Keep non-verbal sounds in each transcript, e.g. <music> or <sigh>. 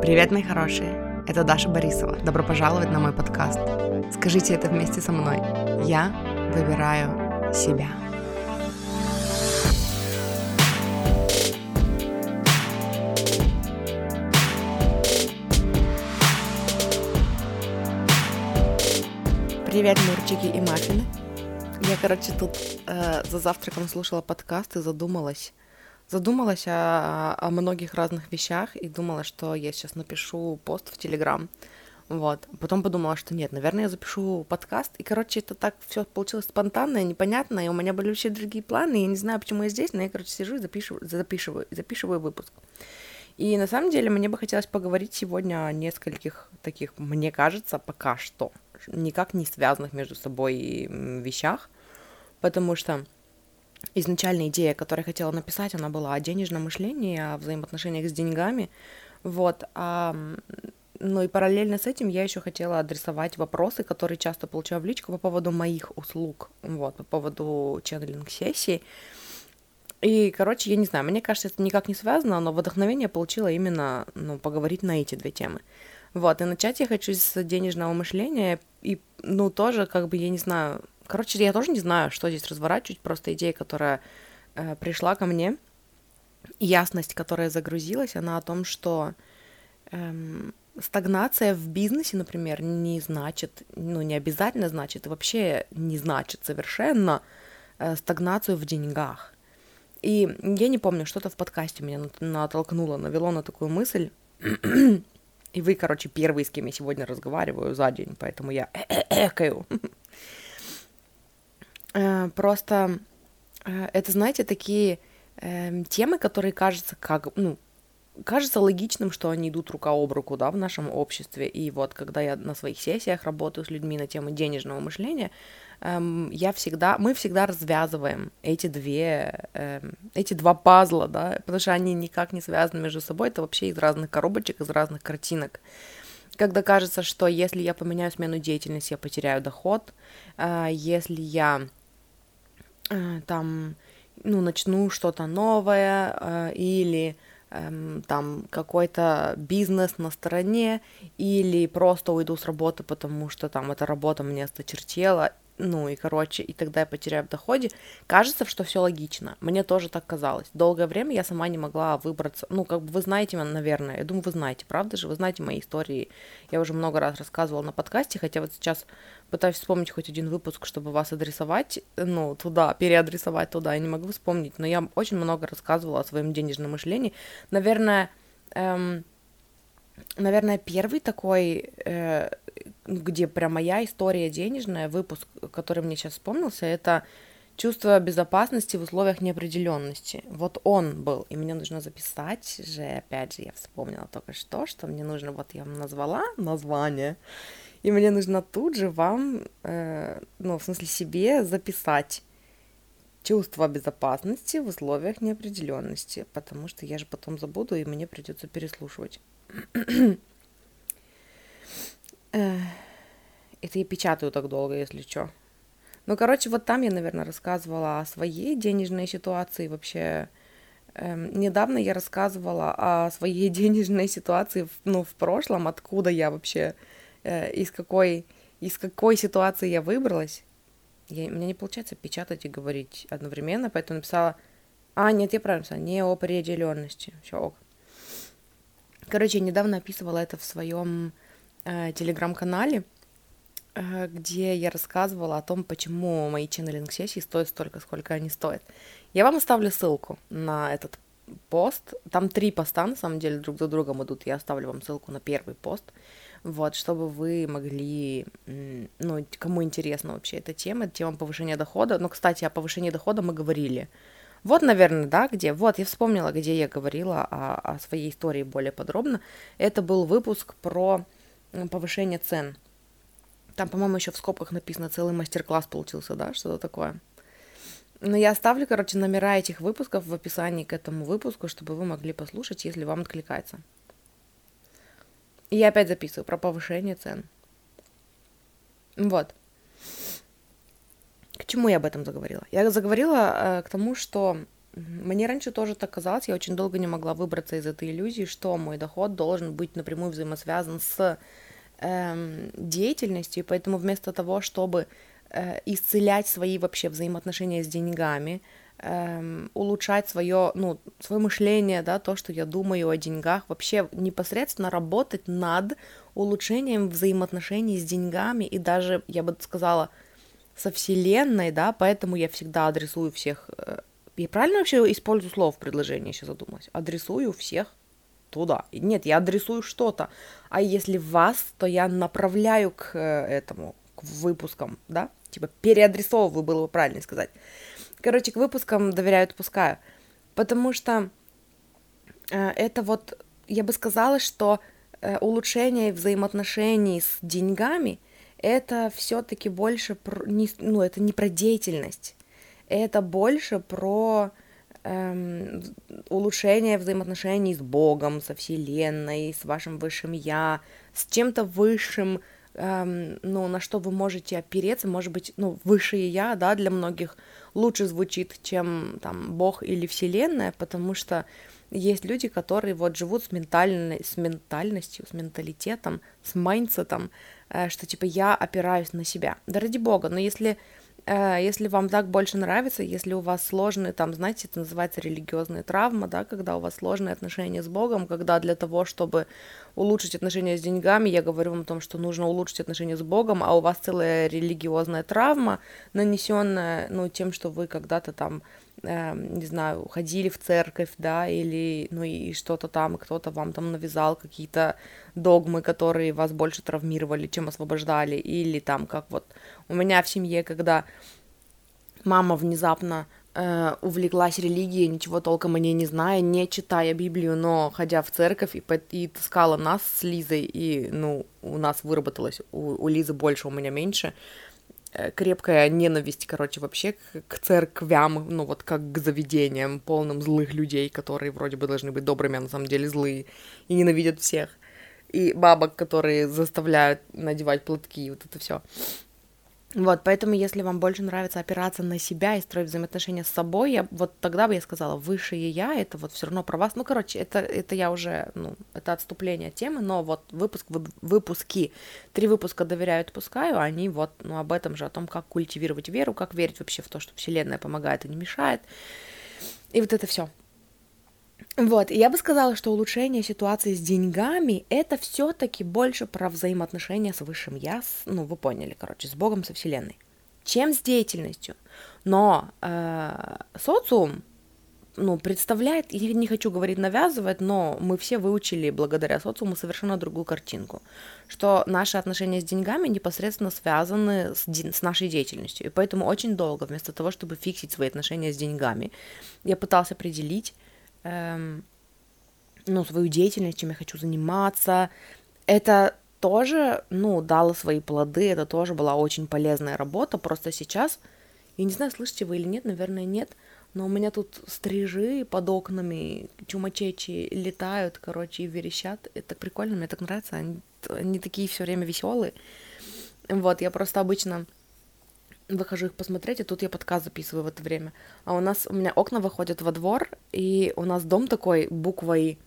Привет, мои хорошие! Это Даша Борисова. Добро пожаловать на мой подкаст. Скажите это вместе со мной. Я выбираю себя. Привет, мурчики и маффины. Я, короче, тут э, за завтраком слушала подкаст и задумалась, задумалась о, о многих разных вещах и думала, что я сейчас напишу пост в Телеграм. Вот. Потом подумала, что нет, наверное, я запишу подкаст. И, короче, это так все получилось спонтанно, непонятно, и у меня были вообще другие планы. Я не знаю, почему я здесь, но я, короче, сижу и запишу, запишиваю, запишиваю выпуск. И на самом деле мне бы хотелось поговорить сегодня о нескольких таких, мне кажется, пока что, никак не связанных между собой вещах, потому что изначальная идея, которую я хотела написать, она была о денежном мышлении, о взаимоотношениях с деньгами, вот, а, ну и параллельно с этим я еще хотела адресовать вопросы, которые часто получаю в личку по поводу моих услуг, вот, по поводу ченнелинг-сессий, и, короче, я не знаю, мне кажется, это никак не связано, но вдохновение получила именно, ну, поговорить на эти две темы. Вот, и начать я хочу с денежного мышления, и, ну, тоже, как бы, я не знаю, Короче, я тоже не знаю, что здесь разворачивать, просто идея, которая э, пришла ко мне, ясность, которая загрузилась, она о том, что эм, стагнация в бизнесе, например, не значит, ну, не обязательно значит, и вообще не значит совершенно э, стагнацию в деньгах. И я не помню, что-то в подкасте меня натолкнуло, навело на такую мысль. И вы, короче, первый, с кем я сегодня разговариваю за день, поэтому я. <clears throat> Э, просто э, это, знаете, такие э, темы, которые кажутся как, ну, кажется логичным, что они идут рука об руку, да, в нашем обществе. И вот, когда я на своих сессиях работаю с людьми на тему денежного мышления, эм, я всегда, мы всегда развязываем эти две, эм, эти два пазла, да, потому что они никак не связаны между собой, это вообще из разных коробочек, из разных картинок. Когда кажется, что если я поменяю смену деятельности, я потеряю доход, э, если я Э, там, ну, начну что-то новое э, или эм, там какой-то бизнес на стороне или просто уйду с работы, потому что там эта работа мне осточертела ну и короче, и тогда я потеряю в доходе. Кажется, что все логично. Мне тоже так казалось. Долгое время я сама не могла выбраться. Ну, как бы вы знаете, наверное, я думаю, вы знаете, правда же? Вы знаете мои истории. Я уже много раз рассказывала на подкасте, хотя вот сейчас пытаюсь вспомнить хоть один выпуск, чтобы вас адресовать, ну, туда, переадресовать туда, я не могу вспомнить, но я очень много рассказывала о своем денежном мышлении. Наверное, эм, наверное, первый такой, э, где прям моя история денежная, выпуск, который мне сейчас вспомнился, это чувство безопасности в условиях неопределенности. Вот он был, и мне нужно записать же, опять же, я вспомнила только что, что мне нужно, вот я вам назвала название, и мне нужно тут же вам, э, ну, в смысле себе записать чувство безопасности в условиях неопределенности, потому что я же потом забуду, и мне придется переслушивать. Это я печатаю так долго, если что. Ну, короче, вот там я, наверное, рассказывала о своей денежной ситуации вообще. Эм, недавно я рассказывала о своей <laughs> денежной ситуации, ну, в прошлом, откуда я вообще, э, из какой, из какой ситуации я выбралась. Я, у меня не получается печатать и говорить одновременно, поэтому написала... А, нет, я правильно написала, неопределенности. Все, ок. Короче, я недавно описывала это в своем э, телеграм-канале, э, где я рассказывала о том, почему мои ченнелинг-сессии стоят столько, сколько они стоят. Я вам оставлю ссылку на этот пост. Там три поста, на самом деле, друг за другом идут. Я оставлю вам ссылку на первый пост, вот, чтобы вы могли, ну, кому интересна вообще эта тема, тема повышения дохода. Но, кстати, о повышении дохода мы говорили вот, наверное, да, где. Вот, я вспомнила, где я говорила о, о своей истории более подробно. Это был выпуск про повышение цен. Там, по-моему, еще в скобках написано целый мастер-класс получился, да, что-то такое. Но я оставлю, короче, номера этих выпусков в описании к этому выпуску, чтобы вы могли послушать, если вам откликается. И я опять записываю про повышение цен. Вот. К чему я об этом заговорила? Я заговорила э, к тому, что Мне раньше тоже так казалось, я очень долго не могла выбраться из этой иллюзии, что мой доход должен быть напрямую взаимосвязан с эм, деятельностью, и поэтому вместо того, чтобы э, исцелять свои вообще взаимоотношения с деньгами, эм, улучшать свое, ну, свое мышление, да, то, что я думаю о деньгах, вообще непосредственно работать над улучшением взаимоотношений с деньгами и даже, я бы сказала, со Вселенной, да, поэтому я всегда адресую всех... Э, я правильно вообще использую слово в предложении, сейчас задумалась? Адресую всех туда. Нет, я адресую что-то. А если вас, то я направляю к э, этому, к выпускам, да? Типа переадресовываю, было бы правильно сказать. Короче, к выпускам доверяю, отпускаю. Потому что э, это вот, я бы сказала, что улучшение взаимоотношений с деньгами это все-таки больше про, не, ну, это не про деятельность, это больше про эм, улучшение взаимоотношений с Богом, со Вселенной, с вашим высшим Я, с чем-то высшим, эм, ну, на что вы можете опереться, может быть, ну, высшее Я, да, для многих лучше звучит, чем там Бог или Вселенная, потому что есть люди, которые вот живут с, ментальной, с ментальностью, с менталитетом, с mindset'ом, что типа я опираюсь на себя. Да ради бога, но если Э, если вам так больше нравится, если у вас сложные, там, знаете, это называется религиозная травма, да, когда у вас сложные отношения с Богом, когда для того, чтобы улучшить отношения с деньгами, я говорю вам о том, что нужно улучшить отношения с Богом, а у вас целая религиозная травма, нанесенная, ну, тем, что вы когда-то там э, не знаю, ходили в церковь, да, или, ну, и что-то там, кто-то вам там навязал какие-то догмы, которые вас больше травмировали, чем освобождали, или там, как вот у меня в семье, когда мама внезапно э, увлеклась религией, ничего толком о ней не зная, не читая Библию, но ходя в церковь и, и таскала нас с Лизой, и, ну, у нас выработалось, у, у Лизы больше, у меня меньше, крепкая ненависть, короче, вообще к, к церквям, ну вот как к заведениям, полным злых людей, которые вроде бы должны быть добрыми, а на самом деле злые и ненавидят всех. И бабок, которые заставляют надевать платки, вот это все. Вот, поэтому если вам больше нравится опираться на себя и строить взаимоотношения с собой, я, вот тогда бы я сказала, высшее я, это вот все равно про вас. Ну, короче, это, это я уже, ну, это отступление от темы, но вот выпуск, выпуски, три выпуска доверяю, отпускаю, они вот, ну, об этом же, о том, как культивировать веру, как верить вообще в то, что Вселенная помогает и не мешает. И вот это все. Вот, я бы сказала, что улучшение ситуации с деньгами это все-таки больше про взаимоотношения с высшим я, с, ну вы поняли, короче, с Богом, со Вселенной, чем с деятельностью. Но э, социум, ну, представляет, я не хочу говорить навязывать, но мы все выучили благодаря социуму совершенно другую картинку, что наши отношения с деньгами непосредственно связаны с, с нашей деятельностью. И поэтому очень долго, вместо того, чтобы фиксить свои отношения с деньгами, я пытался определить, эм, ну, свою деятельность, чем я хочу заниматься. Это тоже, ну, дало свои плоды, это тоже была очень полезная работа, просто сейчас, я не знаю, слышите вы или нет, наверное, нет, но у меня тут стрижи под окнами, чумачечи летают, короче, и верещат, это прикольно, мне так нравится, они, они такие все время веселые. Вот, я просто обычно выхожу их посмотреть, и тут я подкаст записываю в это время. А у нас, у меня окна выходят во двор, и у нас дом такой буквой...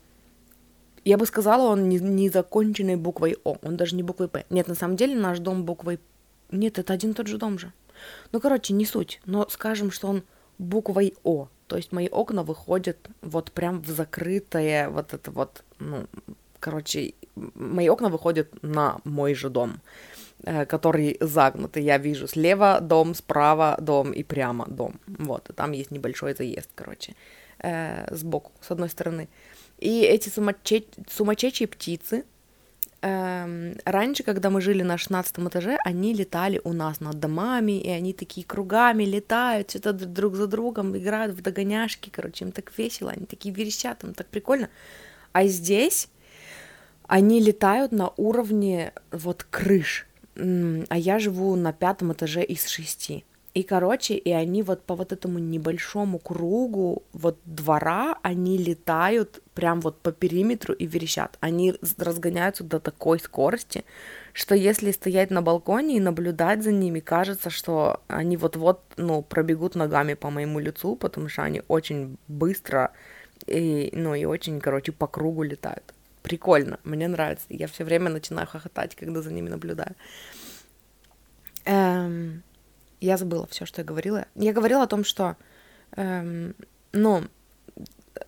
Я бы сказала, он не, не законченный буквой О, он даже не буквой П. Нет, на самом деле наш дом буквой... Нет, это один и тот же дом же. Ну, короче, не суть, но скажем, что он буквой О. То есть мои окна выходят вот прям в закрытое вот это вот, ну, короче, мои окна выходят на мой же дом. Который загнутый. Я вижу слева дом, справа дом и прямо дом. Вот, и там есть небольшой заезд, короче, э, сбоку, с одной стороны. И эти сумаче... сумасшедшие птицы, э, раньше, когда мы жили на 16 этаже, они летали у нас над домами, и они такие кругами летают, что-то друг за другом играют в догоняшки, короче, им так весело, они такие верещат, им так прикольно. А здесь они летают на уровне вот крыш, а я живу на пятом этаже из шести. И, короче, и они вот по вот этому небольшому кругу вот двора, они летают прям вот по периметру и верещат. Они разгоняются до такой скорости, что если стоять на балконе и наблюдать за ними, кажется, что они вот-вот, ну, пробегут ногами по моему лицу, потому что они очень быстро и, ну, и очень, короче, по кругу летают. Прикольно, мне нравится. Я все время начинаю хохотать, когда за ними наблюдаю. Эм, я забыла все, что я говорила. Я говорила о том, что, эм, ну,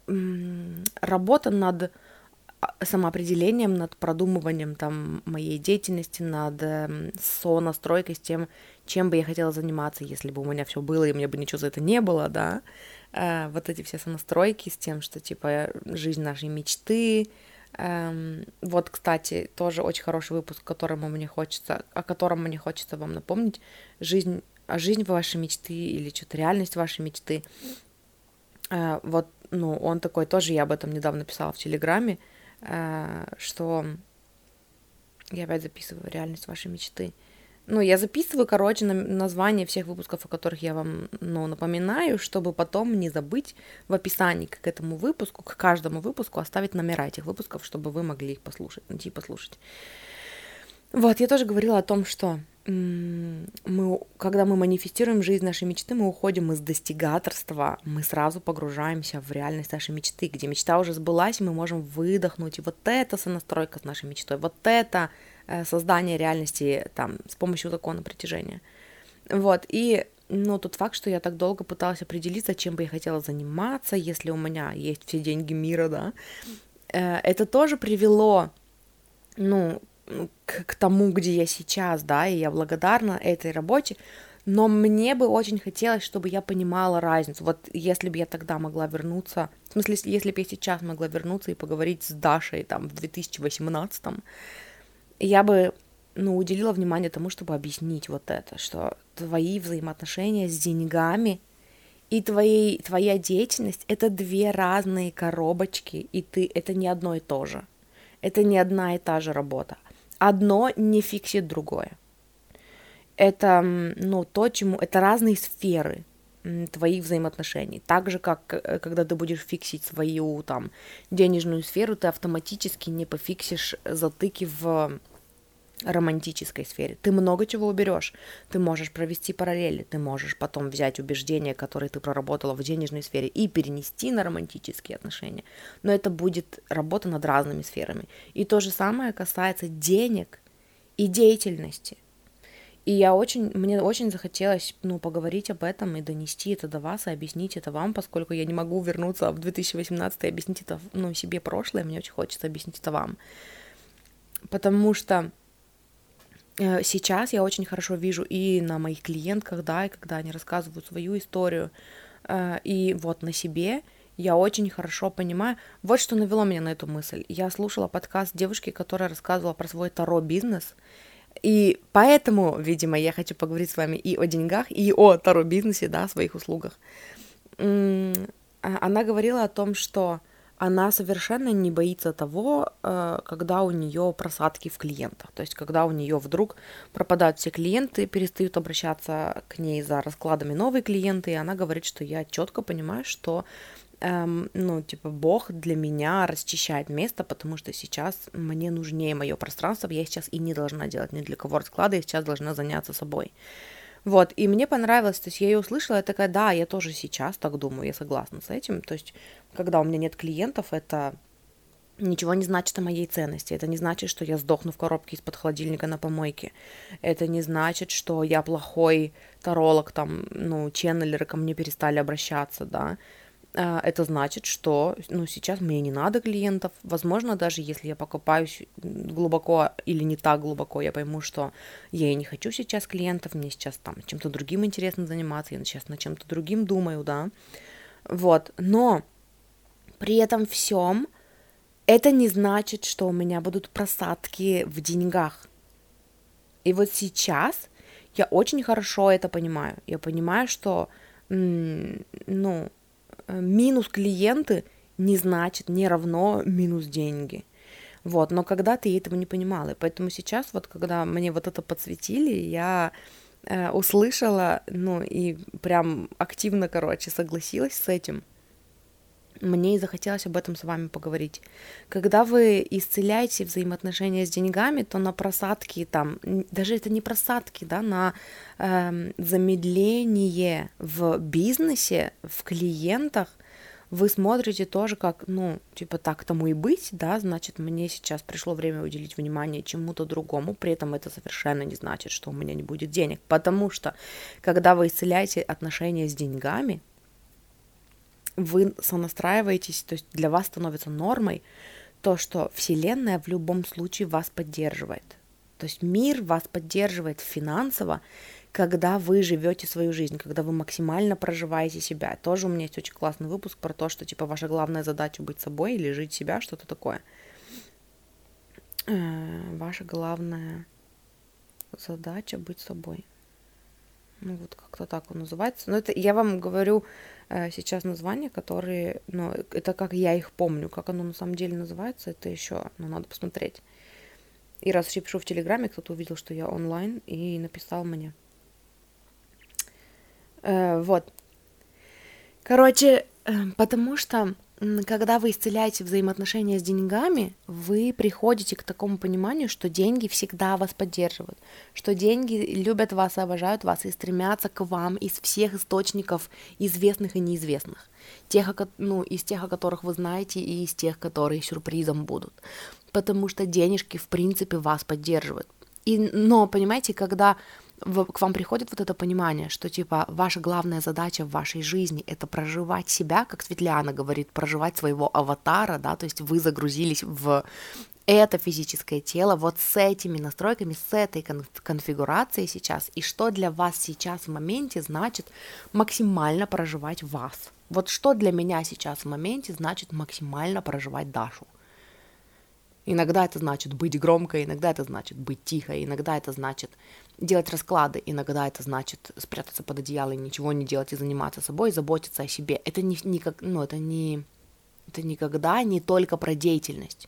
эм, работа над а, самоопределением, над продумыванием там моей деятельности, над э, сонастройкой с тем, чем бы я хотела заниматься, если бы у меня все было, и меня бы ничего за это не было, да. Э, вот эти все сонастройки с тем, что типа жизнь нашей мечты. Эм, вот, кстати, тоже очень хороший выпуск, которому мне хочется, о котором мне хочется вам напомнить. Жизнь, жизнь вашей мечты или что-то реальность вашей мечты. Э, вот, ну, он такой тоже, я об этом недавно писала в Телеграме. Э, что я опять записываю реальность вашей мечты. Ну, я записываю, короче, название всех выпусков, о которых я вам, ну, напоминаю, чтобы потом не забыть в описании к этому выпуску, к каждому выпуску оставить номера этих выпусков, чтобы вы могли их послушать, найти и послушать. Вот, я тоже говорила о том, что мы, когда мы манифестируем жизнь нашей мечты, мы уходим из достигаторства, мы сразу погружаемся в реальность нашей мечты, где мечта уже сбылась, и мы можем выдохнуть, и вот это сонастройка с нашей мечтой, вот это создание реальности там с помощью закона притяжения. Вот, и ну, тот факт, что я так долго пыталась определиться, чем бы я хотела заниматься, если у меня есть все деньги мира, да, э, это тоже привело, ну, к, к тому, где я сейчас, да, и я благодарна этой работе, но мне бы очень хотелось, чтобы я понимала разницу. Вот если бы я тогда могла вернуться, в смысле, если бы я сейчас могла вернуться и поговорить с Дашей там в 2018, я бы, ну, уделила внимание тому, чтобы объяснить вот это, что твои взаимоотношения с деньгами и твои, твоя деятельность — это две разные коробочки, и ты — это не одно и то же. Это не одна и та же работа одно не фиксит другое. Это, ну, то, чему... Это разные сферы твоих взаимоотношений. Так же, как э, когда ты будешь фиксить свою там денежную сферу, ты автоматически не пофиксишь затыки в романтической сфере. Ты много чего уберешь. Ты можешь провести параллели, ты можешь потом взять убеждения, которые ты проработала в денежной сфере, и перенести на романтические отношения. Но это будет работа над разными сферами. И то же самое касается денег и деятельности. И я очень, мне очень захотелось, ну, поговорить об этом и донести это до вас, и объяснить это вам, поскольку я не могу вернуться в 2018 и объяснить это, ну, себе прошлое, мне очень хочется объяснить это вам. Потому что сейчас я очень хорошо вижу и на моих клиентках, да, и когда они рассказывают свою историю, э, и вот на себе я очень хорошо понимаю. Вот что навело меня на эту мысль. Я слушала подкаст девушки, которая рассказывала про свой таро-бизнес, и поэтому, видимо, я хочу поговорить с вами и о деньгах, и о таро-бизнесе, да, своих услугах. А, она говорила о том, что она совершенно не боится того, э, когда у нее просадки в клиентах. То есть, когда у нее вдруг пропадают все клиенты, перестают обращаться к ней за раскладами новые клиенты, и она говорит, что я четко понимаю, что эм, ну, типа, Бог для меня расчищает место, потому что сейчас мне нужнее мое пространство, я сейчас и не должна делать ни для кого расклады, я сейчас должна заняться собой. Вот, и мне понравилось, то есть я ее услышала, я такая, да, я тоже сейчас так думаю, я согласна с этим, то есть когда у меня нет клиентов, это ничего не значит о моей ценности. Это не значит, что я сдохну в коробке из-под холодильника на помойке. Это не значит, что я плохой таролог, там, ну, ченнелеры ко мне перестали обращаться, да. А, это значит, что, ну, сейчас мне не надо клиентов. Возможно, даже если я покупаюсь глубоко или не так глубоко, я пойму, что я и не хочу сейчас клиентов, мне сейчас там чем-то другим интересно заниматься, я сейчас над чем-то другим думаю, да. Вот, но при этом всем это не значит, что у меня будут просадки в деньгах. И вот сейчас я очень хорошо это понимаю. Я понимаю, что ну, минус клиенты не значит, не равно минус деньги. Вот, но когда-то я этого не понимала. И поэтому сейчас, вот когда мне вот это подсветили, я э, услышала, ну и прям активно, короче, согласилась с этим. Мне и захотелось об этом с вами поговорить. Когда вы исцеляете взаимоотношения с деньгами, то на просадки там, даже это не просадки, да, на э, замедление в бизнесе, в клиентах, вы смотрите тоже как, ну, типа, так тому и быть, да, значит, мне сейчас пришло время уделить внимание чему-то другому, при этом это совершенно не значит, что у меня не будет денег, потому что, когда вы исцеляете отношения с деньгами, вы сонастраиваетесь, то есть для вас становится нормой то, что Вселенная в любом случае вас поддерживает. То есть мир вас поддерживает финансово, когда вы живете свою жизнь, когда вы максимально проживаете себя. Тоже у меня есть очень классный выпуск про то, что типа ваша главная задача быть собой или жить себя, что-то такое. Э, ваша главная задача быть собой. Ну вот как-то так он называется. Но это я вам говорю э, сейчас названия, которые, ну это как я их помню, как оно на самом деле называется, это еще, ну надо посмотреть. И раз я пишу в Телеграме, кто-то увидел, что я онлайн, и написал мне. Э, вот. Короче, э, потому что когда вы исцеляете взаимоотношения с деньгами, вы приходите к такому пониманию, что деньги всегда вас поддерживают, что деньги любят вас, обожают вас и стремятся к вам из всех источников известных и неизвестных, тех, ну, из тех, о которых вы знаете, и из тех, которые сюрпризом будут, потому что денежки в принципе вас поддерживают. И, но, понимаете, когда к вам приходит вот это понимание, что типа ваша главная задача в вашей жизни это проживать себя, как Светляна говорит, проживать своего аватара, да, то есть вы загрузились в это физическое тело вот с этими настройками, с этой конфигурацией сейчас, и что для вас сейчас в моменте значит максимально проживать вас. Вот что для меня сейчас в моменте значит максимально проживать Дашу. Иногда это значит быть громкой, иногда это значит быть тихой, иногда это значит делать расклады, иногда это значит спрятаться под одеяло и ничего не делать и заниматься собой, и заботиться о себе. Это не, не как, ну, это не, это никогда не только про деятельность.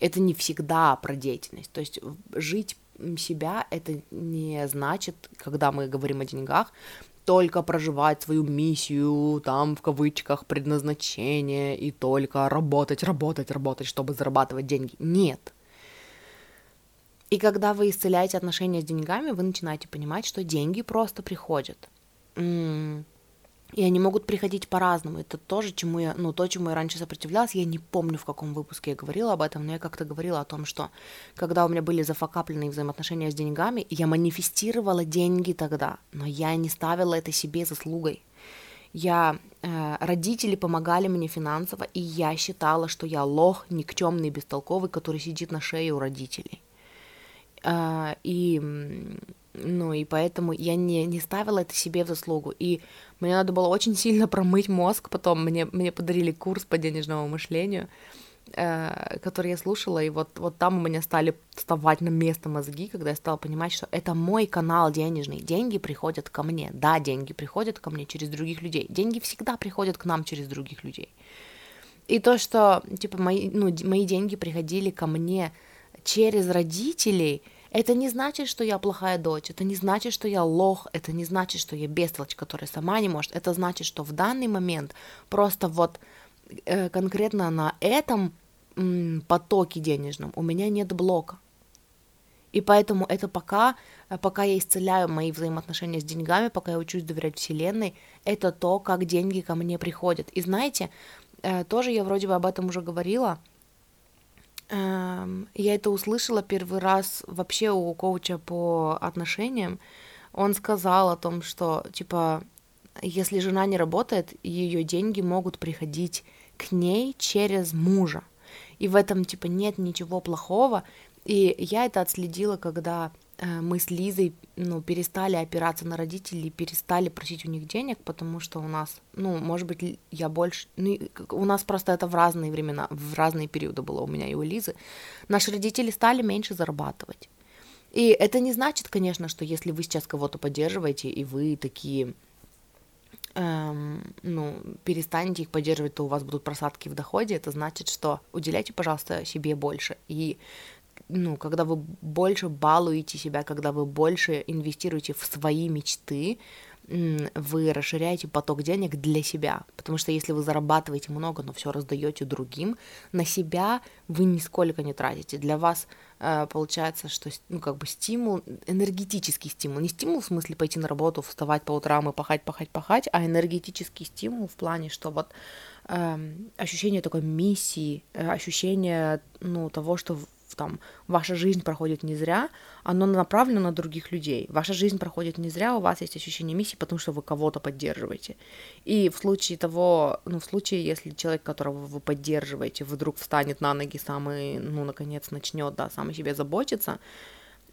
Это не всегда про деятельность. То есть жить себя это не значит, когда мы говорим о деньгах, только проживать свою миссию, там, в кавычках, предназначение, и только работать, работать, работать, чтобы зарабатывать деньги. Нет. И когда вы исцеляете отношения с деньгами, вы начинаете понимать, что деньги просто приходят. И они могут приходить по-разному. Это тоже, чему я, ну, то, чему я раньше сопротивлялась. Я не помню, в каком выпуске я говорила об этом, но я как-то говорила о том, что когда у меня были зафакапленные взаимоотношения с деньгами, я манифестировала деньги тогда, но я не ставила это себе заслугой. Я, э, родители помогали мне финансово, и я считала, что я лох, никчемный, бестолковый, который сидит на шее у родителей. Э, и ну, и поэтому я не, не ставила это себе в заслугу. И мне надо было очень сильно промыть мозг потом. Мне, мне подарили курс по денежному мышлению, э, который я слушала, и вот, вот там у меня стали вставать на место мозги, когда я стала понимать, что это мой канал денежный. Деньги приходят ко мне. Да, деньги приходят ко мне через других людей. Деньги всегда приходят к нам через других людей. И то, что, типа, мои, ну, мои деньги приходили ко мне через родителей — это не значит, что я плохая дочь, это не значит, что я лох, это не значит, что я бестолочь, которая сама не может. Это значит, что в данный момент просто вот э, конкретно на этом м, потоке денежном у меня нет блока. И поэтому это пока, э, пока я исцеляю мои взаимоотношения с деньгами, пока я учусь доверять Вселенной, это то, как деньги ко мне приходят. И знаете, э, тоже я вроде бы об этом уже говорила, я это услышала первый раз вообще у коуча по отношениям. Он сказал о том, что, типа, если жена не работает, ее деньги могут приходить к ней через мужа. И в этом, типа, нет ничего плохого. И я это отследила, когда мы с Лизой ну, перестали опираться на родителей, перестали просить у них денег, потому что у нас, ну, может быть, я больше... Ну, у нас просто это в разные времена, в разные периоды было у меня и у Лизы. Наши родители стали меньше зарабатывать. И это не значит, конечно, что если вы сейчас кого-то поддерживаете, и вы такие, эм, ну, перестанете их поддерживать, то у вас будут просадки в доходе, это значит, что уделяйте, пожалуйста, себе больше. И ну, когда вы больше балуете себя, когда вы больше инвестируете в свои мечты, вы расширяете поток денег для себя. Потому что если вы зарабатываете много, но все раздаете другим, на себя вы нисколько не тратите. Для вас э, получается, что ну, как бы стимул, энергетический стимул. Не стимул в смысле пойти на работу, вставать по утрам и пахать, пахать, пахать, а энергетический стимул в плане, что вот э, ощущение такой миссии, э, ощущение ну, того, что там ваша жизнь проходит не зря, оно направлено на других людей. Ваша жизнь проходит не зря, у вас есть ощущение миссии, потому что вы кого-то поддерживаете. И в случае того, ну, в случае, если человек, которого вы поддерживаете, вдруг встанет на ноги сам и, ну, наконец, начнет, да, сам о себе заботиться,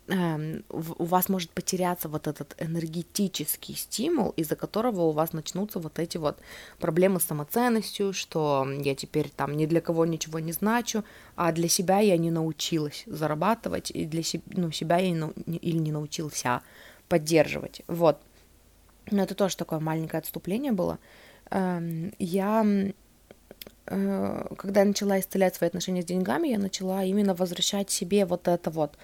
у вас может потеряться вот этот энергетический стимул, из-за которого у вас начнутся вот эти вот проблемы с самоценностью, что я теперь там ни для кого ничего не значу, а для себя я не научилась зарабатывать, и для себя, ну, себя я не, или не научился поддерживать. Вот. Но это тоже такое маленькое отступление было. Эм, я э, когда я начала исцелять свои отношения с деньгами, я начала именно возвращать себе вот это вот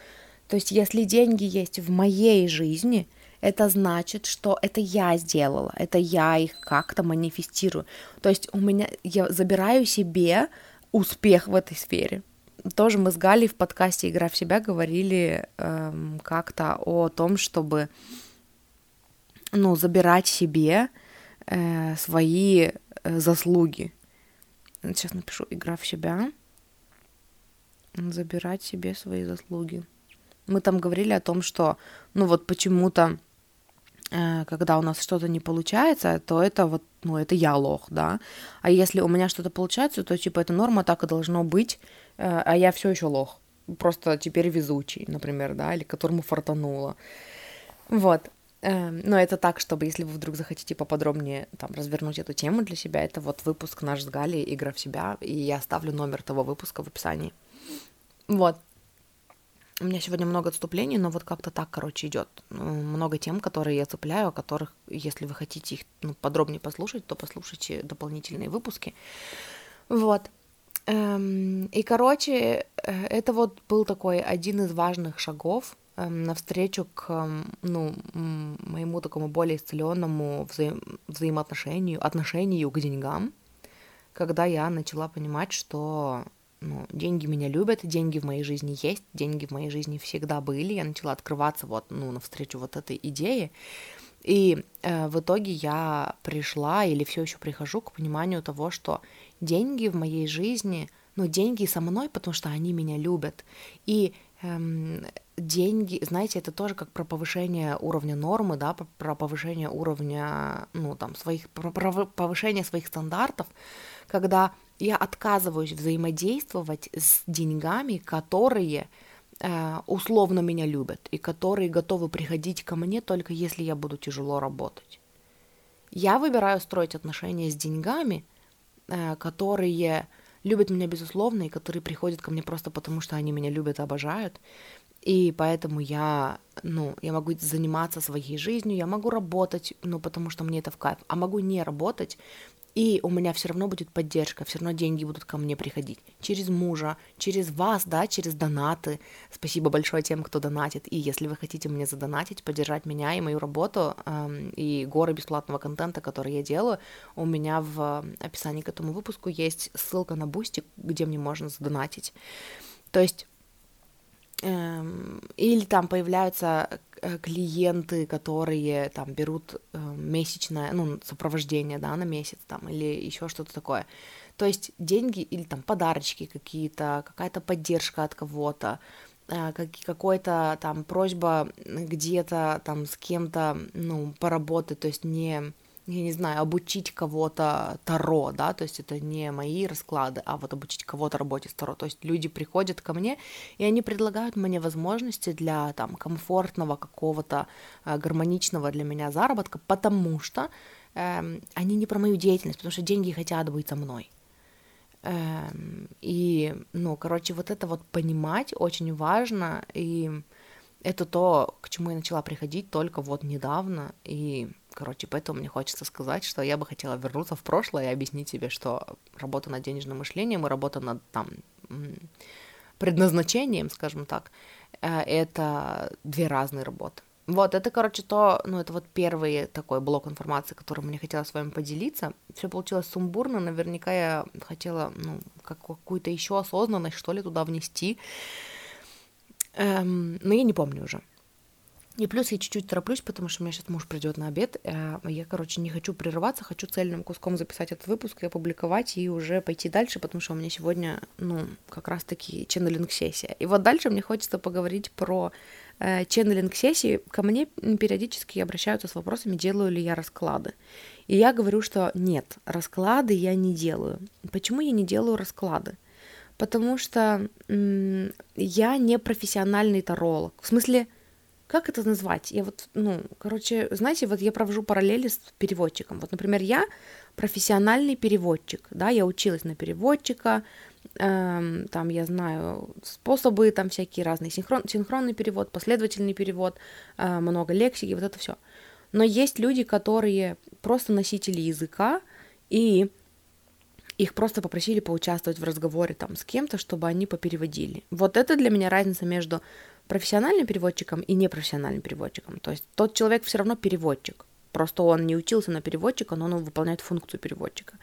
то есть если деньги есть в моей жизни, это значит, что это я сделала, это я их как-то манифестирую. То есть у меня я забираю себе успех в этой сфере. Тоже мы с Галей в подкасте «Игра в себя» говорили эм, как-то о том, чтобы ну, забирать себе э, свои э, заслуги. Сейчас напишу «Игра в себя». Забирать себе свои заслуги. Мы там говорили о том, что, ну вот почему-то, э, когда у нас что-то не получается, то это вот, ну это я лох, да. А если у меня что-то получается, то типа это норма, так и должно быть, э, а я все еще лох. Просто теперь везучий, например, да, или которому фартануло. Вот. Эм, но это так, чтобы, если вы вдруг захотите поподробнее там развернуть эту тему для себя, это вот выпуск наш с Галей «Игра в себя», и я оставлю номер того выпуска в описании. Вот. У меня сегодня много отступлений, но вот как-то так, короче, идет. Ну, много тем, которые я цепляю, о которых, если вы хотите их ну, подробнее послушать, то послушайте дополнительные выпуски. Вот. Эм, и, короче, э, это вот был такой один из важных шагов эм, навстречу к ну, моему такому более исцеленному вза взаимоотношению, отношению к деньгам, когда я начала понимать, что ну, деньги меня любят, деньги в моей жизни есть, деньги в моей жизни всегда были. Я начала открываться вот, ну, навстречу вот этой идее. И э, в итоге я пришла или все еще прихожу к пониманию того, что деньги в моей жизни, ну, деньги со мной, потому что они меня любят. И эм, деньги, знаете, это тоже как про повышение уровня нормы, да, про повышение уровня, ну, там, своих, про повышение своих стандартов, когда я отказываюсь взаимодействовать с деньгами, которые э, условно меня любят и которые готовы приходить ко мне только если я буду тяжело работать. Я выбираю строить отношения с деньгами, э, которые любят меня безусловно и которые приходят ко мне просто потому, что они меня любят обожают. И поэтому я, ну, я могу заниматься своей жизнью, я могу работать, ну, потому что мне это в кайф, а могу не работать, и у меня все равно будет поддержка, все равно деньги будут ко мне приходить. Через мужа, через вас, да, через донаты. Спасибо большое тем, кто донатит. И если вы хотите мне задонатить, поддержать меня и мою работу, эм, и горы бесплатного контента, который я делаю, у меня в описании к этому выпуску есть ссылка на Бусти, где мне можно задонатить. То есть эм, или там появляются Э, клиенты, которые там берут э, месячное, ну, сопровождение, да, на месяц там, или еще что-то такое. То есть деньги или там подарочки какие-то, какая-то поддержка от кого-то, э, какой-то там просьба где-то там с кем-то, ну, поработать, то есть не я не знаю, обучить кого-то Таро, да, то есть это не мои расклады, а вот обучить кого-то работе с Таро. То есть люди приходят ко мне, и они предлагают мне возможности для там комфортного какого-то э, гармоничного для меня заработка, потому что э, они не про мою деятельность, потому что деньги хотят быть со мной. Э, и, ну, короче, вот это вот понимать очень важно, и это то, к чему я начала приходить только вот недавно, и Короче, поэтому мне хочется сказать, что я бы хотела вернуться в прошлое и объяснить себе, что работа над денежным мышлением и работа над там предназначением, скажем так, э, это две разные работы. Вот, это, короче, то, ну, это вот первый такой блок информации, которым мне хотела с вами поделиться. Все получилось сумбурно, наверняка я хотела, ну, как, какую-то еще осознанность, что ли, туда внести. Эм, но я не помню уже. И плюс я чуть-чуть тороплюсь, потому что у меня сейчас муж придет на обед. Э, я, короче, не хочу прерываться, хочу цельным куском записать этот выпуск и опубликовать, и уже пойти дальше, потому что у меня сегодня, ну, как раз-таки ченнелинг-сессия. И вот дальше мне хочется поговорить про э, ченнелинг-сессии. Ко мне периодически обращаются с вопросами, делаю ли я расклады. И я говорю, что нет, расклады я не делаю. Почему я не делаю расклады? Потому что м- я не профессиональный таролог. В смысле, как это назвать? Я вот, ну, короче, знаете, вот я провожу параллели с переводчиком. Вот, например, я профессиональный переводчик, да, я училась на переводчика, эм, там я знаю способы, там всякие разные, синхрон, синхронный перевод, последовательный перевод, э, много лексики, вот это все. Но есть люди, которые просто носители языка, и их просто попросили поучаствовать в разговоре там с кем-то, чтобы они попереводили. Вот это для меня разница между профессиональным переводчиком и непрофессиональным переводчиком. То есть тот человек все равно переводчик. Просто он не учился на переводчика, но он выполняет функцию переводчика.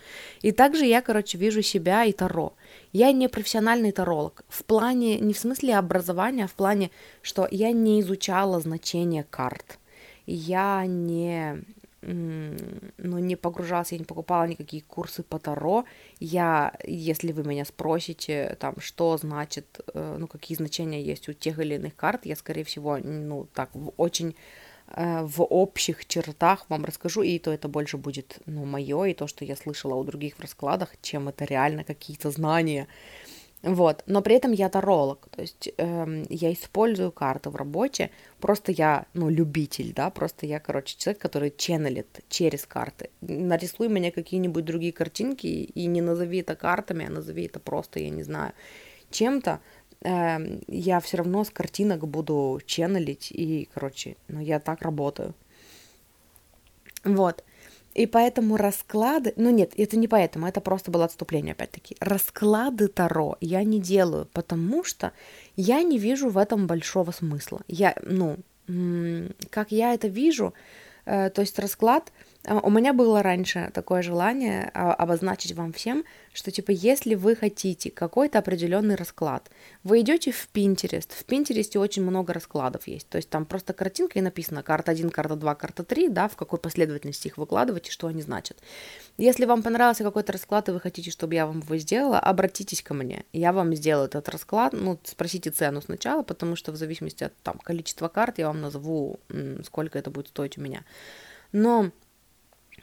И также я, короче, вижу себя и Таро. Я не профессиональный таролог. В плане, не в смысле образования, а в плане, что я не изучала значение карт. Я не ну, не погружалась, я не покупала никакие курсы по Таро. Я, если вы меня спросите, там, что значит, э, ну, какие значения есть у тех или иных карт, я, скорее всего, ну, так, очень э, в общих чертах вам расскажу, и то это больше будет, ну, мое, и то, что я слышала у других в раскладах, чем это реально какие-то знания. Вот, но при этом я таролог, то есть эм, я использую карты в работе, просто я, ну, любитель, да, просто я, короче, человек, который ченнелит через карты. Нарисуй мне какие-нибудь другие картинки и не назови это картами, а назови это просто, я не знаю, чем-то, эм, я все равно с картинок буду ченнелить, и, короче, ну, я так работаю. Вот. И поэтому расклады, ну нет, это не поэтому, это просто было отступление опять-таки. Расклады Таро я не делаю, потому что я не вижу в этом большого смысла. Я, ну, как я это вижу, э, то есть расклад, у меня было раньше такое желание а, обозначить вам всем, что типа если вы хотите какой-то определенный расклад, вы идете в Pinterest, в Pinterest очень много раскладов есть, то есть там просто картинка и написано карта 1, карта 2, карта 3, да, в какой последовательности их выкладывать и что они значат. Если вам понравился какой-то расклад и вы хотите, чтобы я вам его сделала, обратитесь ко мне, я вам сделаю этот расклад, ну, спросите цену сначала, потому что в зависимости от там количества карт я вам назову, сколько это будет стоить у меня. Но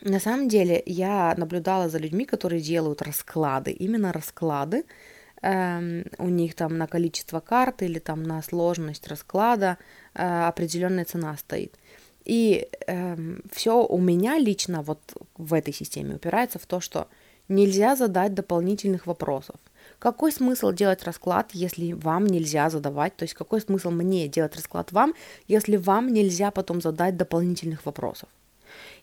на самом деле я наблюдала за людьми, которые делают расклады, именно расклады. Эм, у них там на количество карт или там на сложность расклада э, определенная цена стоит. И эм, все у меня лично вот в этой системе упирается в то, что нельзя задать дополнительных вопросов. Какой смысл делать расклад, если вам нельзя задавать? То есть какой смысл мне делать расклад вам, если вам нельзя потом задать дополнительных вопросов?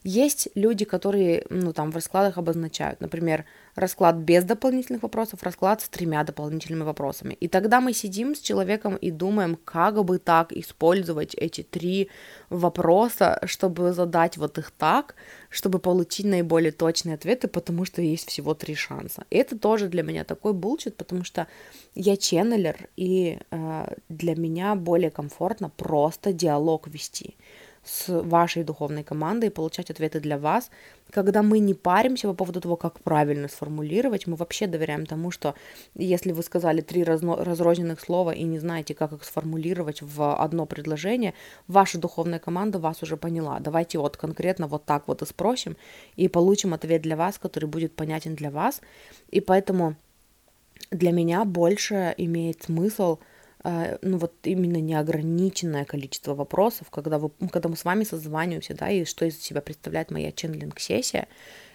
Есть люди, которые, ну, там, в раскладах обозначают, например, расклад без дополнительных вопросов, расклад с тремя дополнительными вопросами. И тогда мы сидим с человеком и думаем, как бы так использовать эти три вопроса, чтобы задать вот их так, чтобы получить наиболее точные ответы, потому что есть всего три шанса. И это тоже для меня такой булчит, потому что я ченнелер, и э, для меня более комфортно просто диалог вести с вашей духовной командой и получать ответы для вас. Когда мы не паримся по поводу того, как правильно сформулировать, мы вообще доверяем тому, что если вы сказали три разно- разрозненных слова и не знаете, как их сформулировать в одно предложение, ваша духовная команда вас уже поняла. Давайте вот конкретно вот так вот и спросим, и получим ответ для вас, который будет понятен для вас. И поэтому для меня больше имеет смысл – ну вот именно неограниченное количество вопросов, когда, вы, когда мы с вами созваниваемся, да, и что из себя представляет моя ченнелинг-сессия,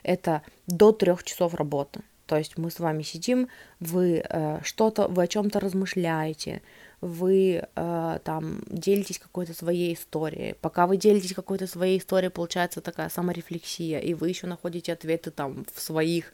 это до трех часов работы. То есть мы с вами сидим, вы э, что-то, вы о чем-то размышляете, вы э, там делитесь какой-то своей историей. Пока вы делитесь какой-то своей историей, получается такая саморефлексия, и вы еще находите ответы там в своих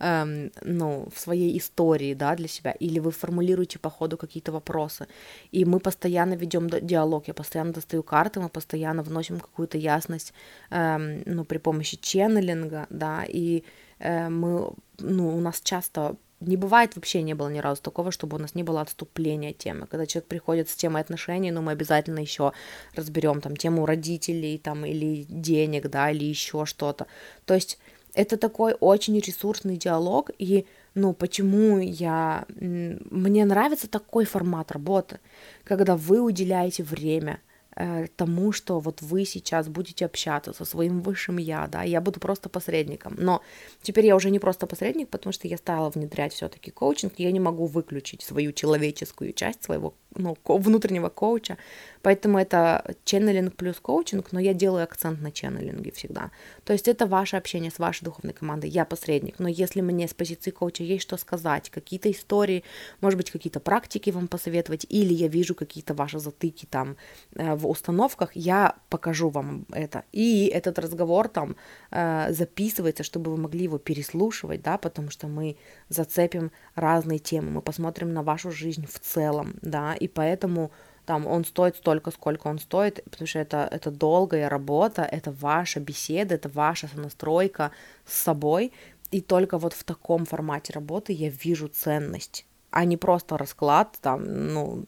эм, ну, в своей истории, да, для себя, или вы формулируете по ходу какие-то вопросы, и мы постоянно ведем диалог, я постоянно достаю карты, мы постоянно вносим какую-то ясность, эм, ну, при помощи ченнелинга, да, и э, мы, ну, у нас часто не бывает вообще не было ни разу такого, чтобы у нас не было отступления темы. Когда человек приходит с темой отношений, ну, мы обязательно еще разберем там тему родителей, там, или денег, да, или еще что-то. То есть это такой очень ресурсный диалог, и ну, почему я... Мне нравится такой формат работы, когда вы уделяете время э, тому, что вот вы сейчас будете общаться со своим высшим я, да, я буду просто посредником. Но теперь я уже не просто посредник, потому что я стала внедрять все-таки коучинг, я не могу выключить свою человеческую часть своего ну, внутреннего коуча, Поэтому это ченнелинг плюс коучинг, но я делаю акцент на ченнелинге всегда. То есть это ваше общение с вашей духовной командой, я посредник. Но если мне с позиции коуча есть что сказать, какие-то истории, может быть, какие-то практики вам посоветовать, или я вижу какие-то ваши затыки там э, в установках, я покажу вам это. И этот разговор там э, записывается, чтобы вы могли его переслушивать, да, потому что мы зацепим разные темы, мы посмотрим на вашу жизнь в целом, да, и поэтому там он стоит столько, сколько он стоит, потому что это, это долгая работа, это ваша беседа, это ваша настройка с собой, и только вот в таком формате работы я вижу ценность, а не просто расклад, там, ну,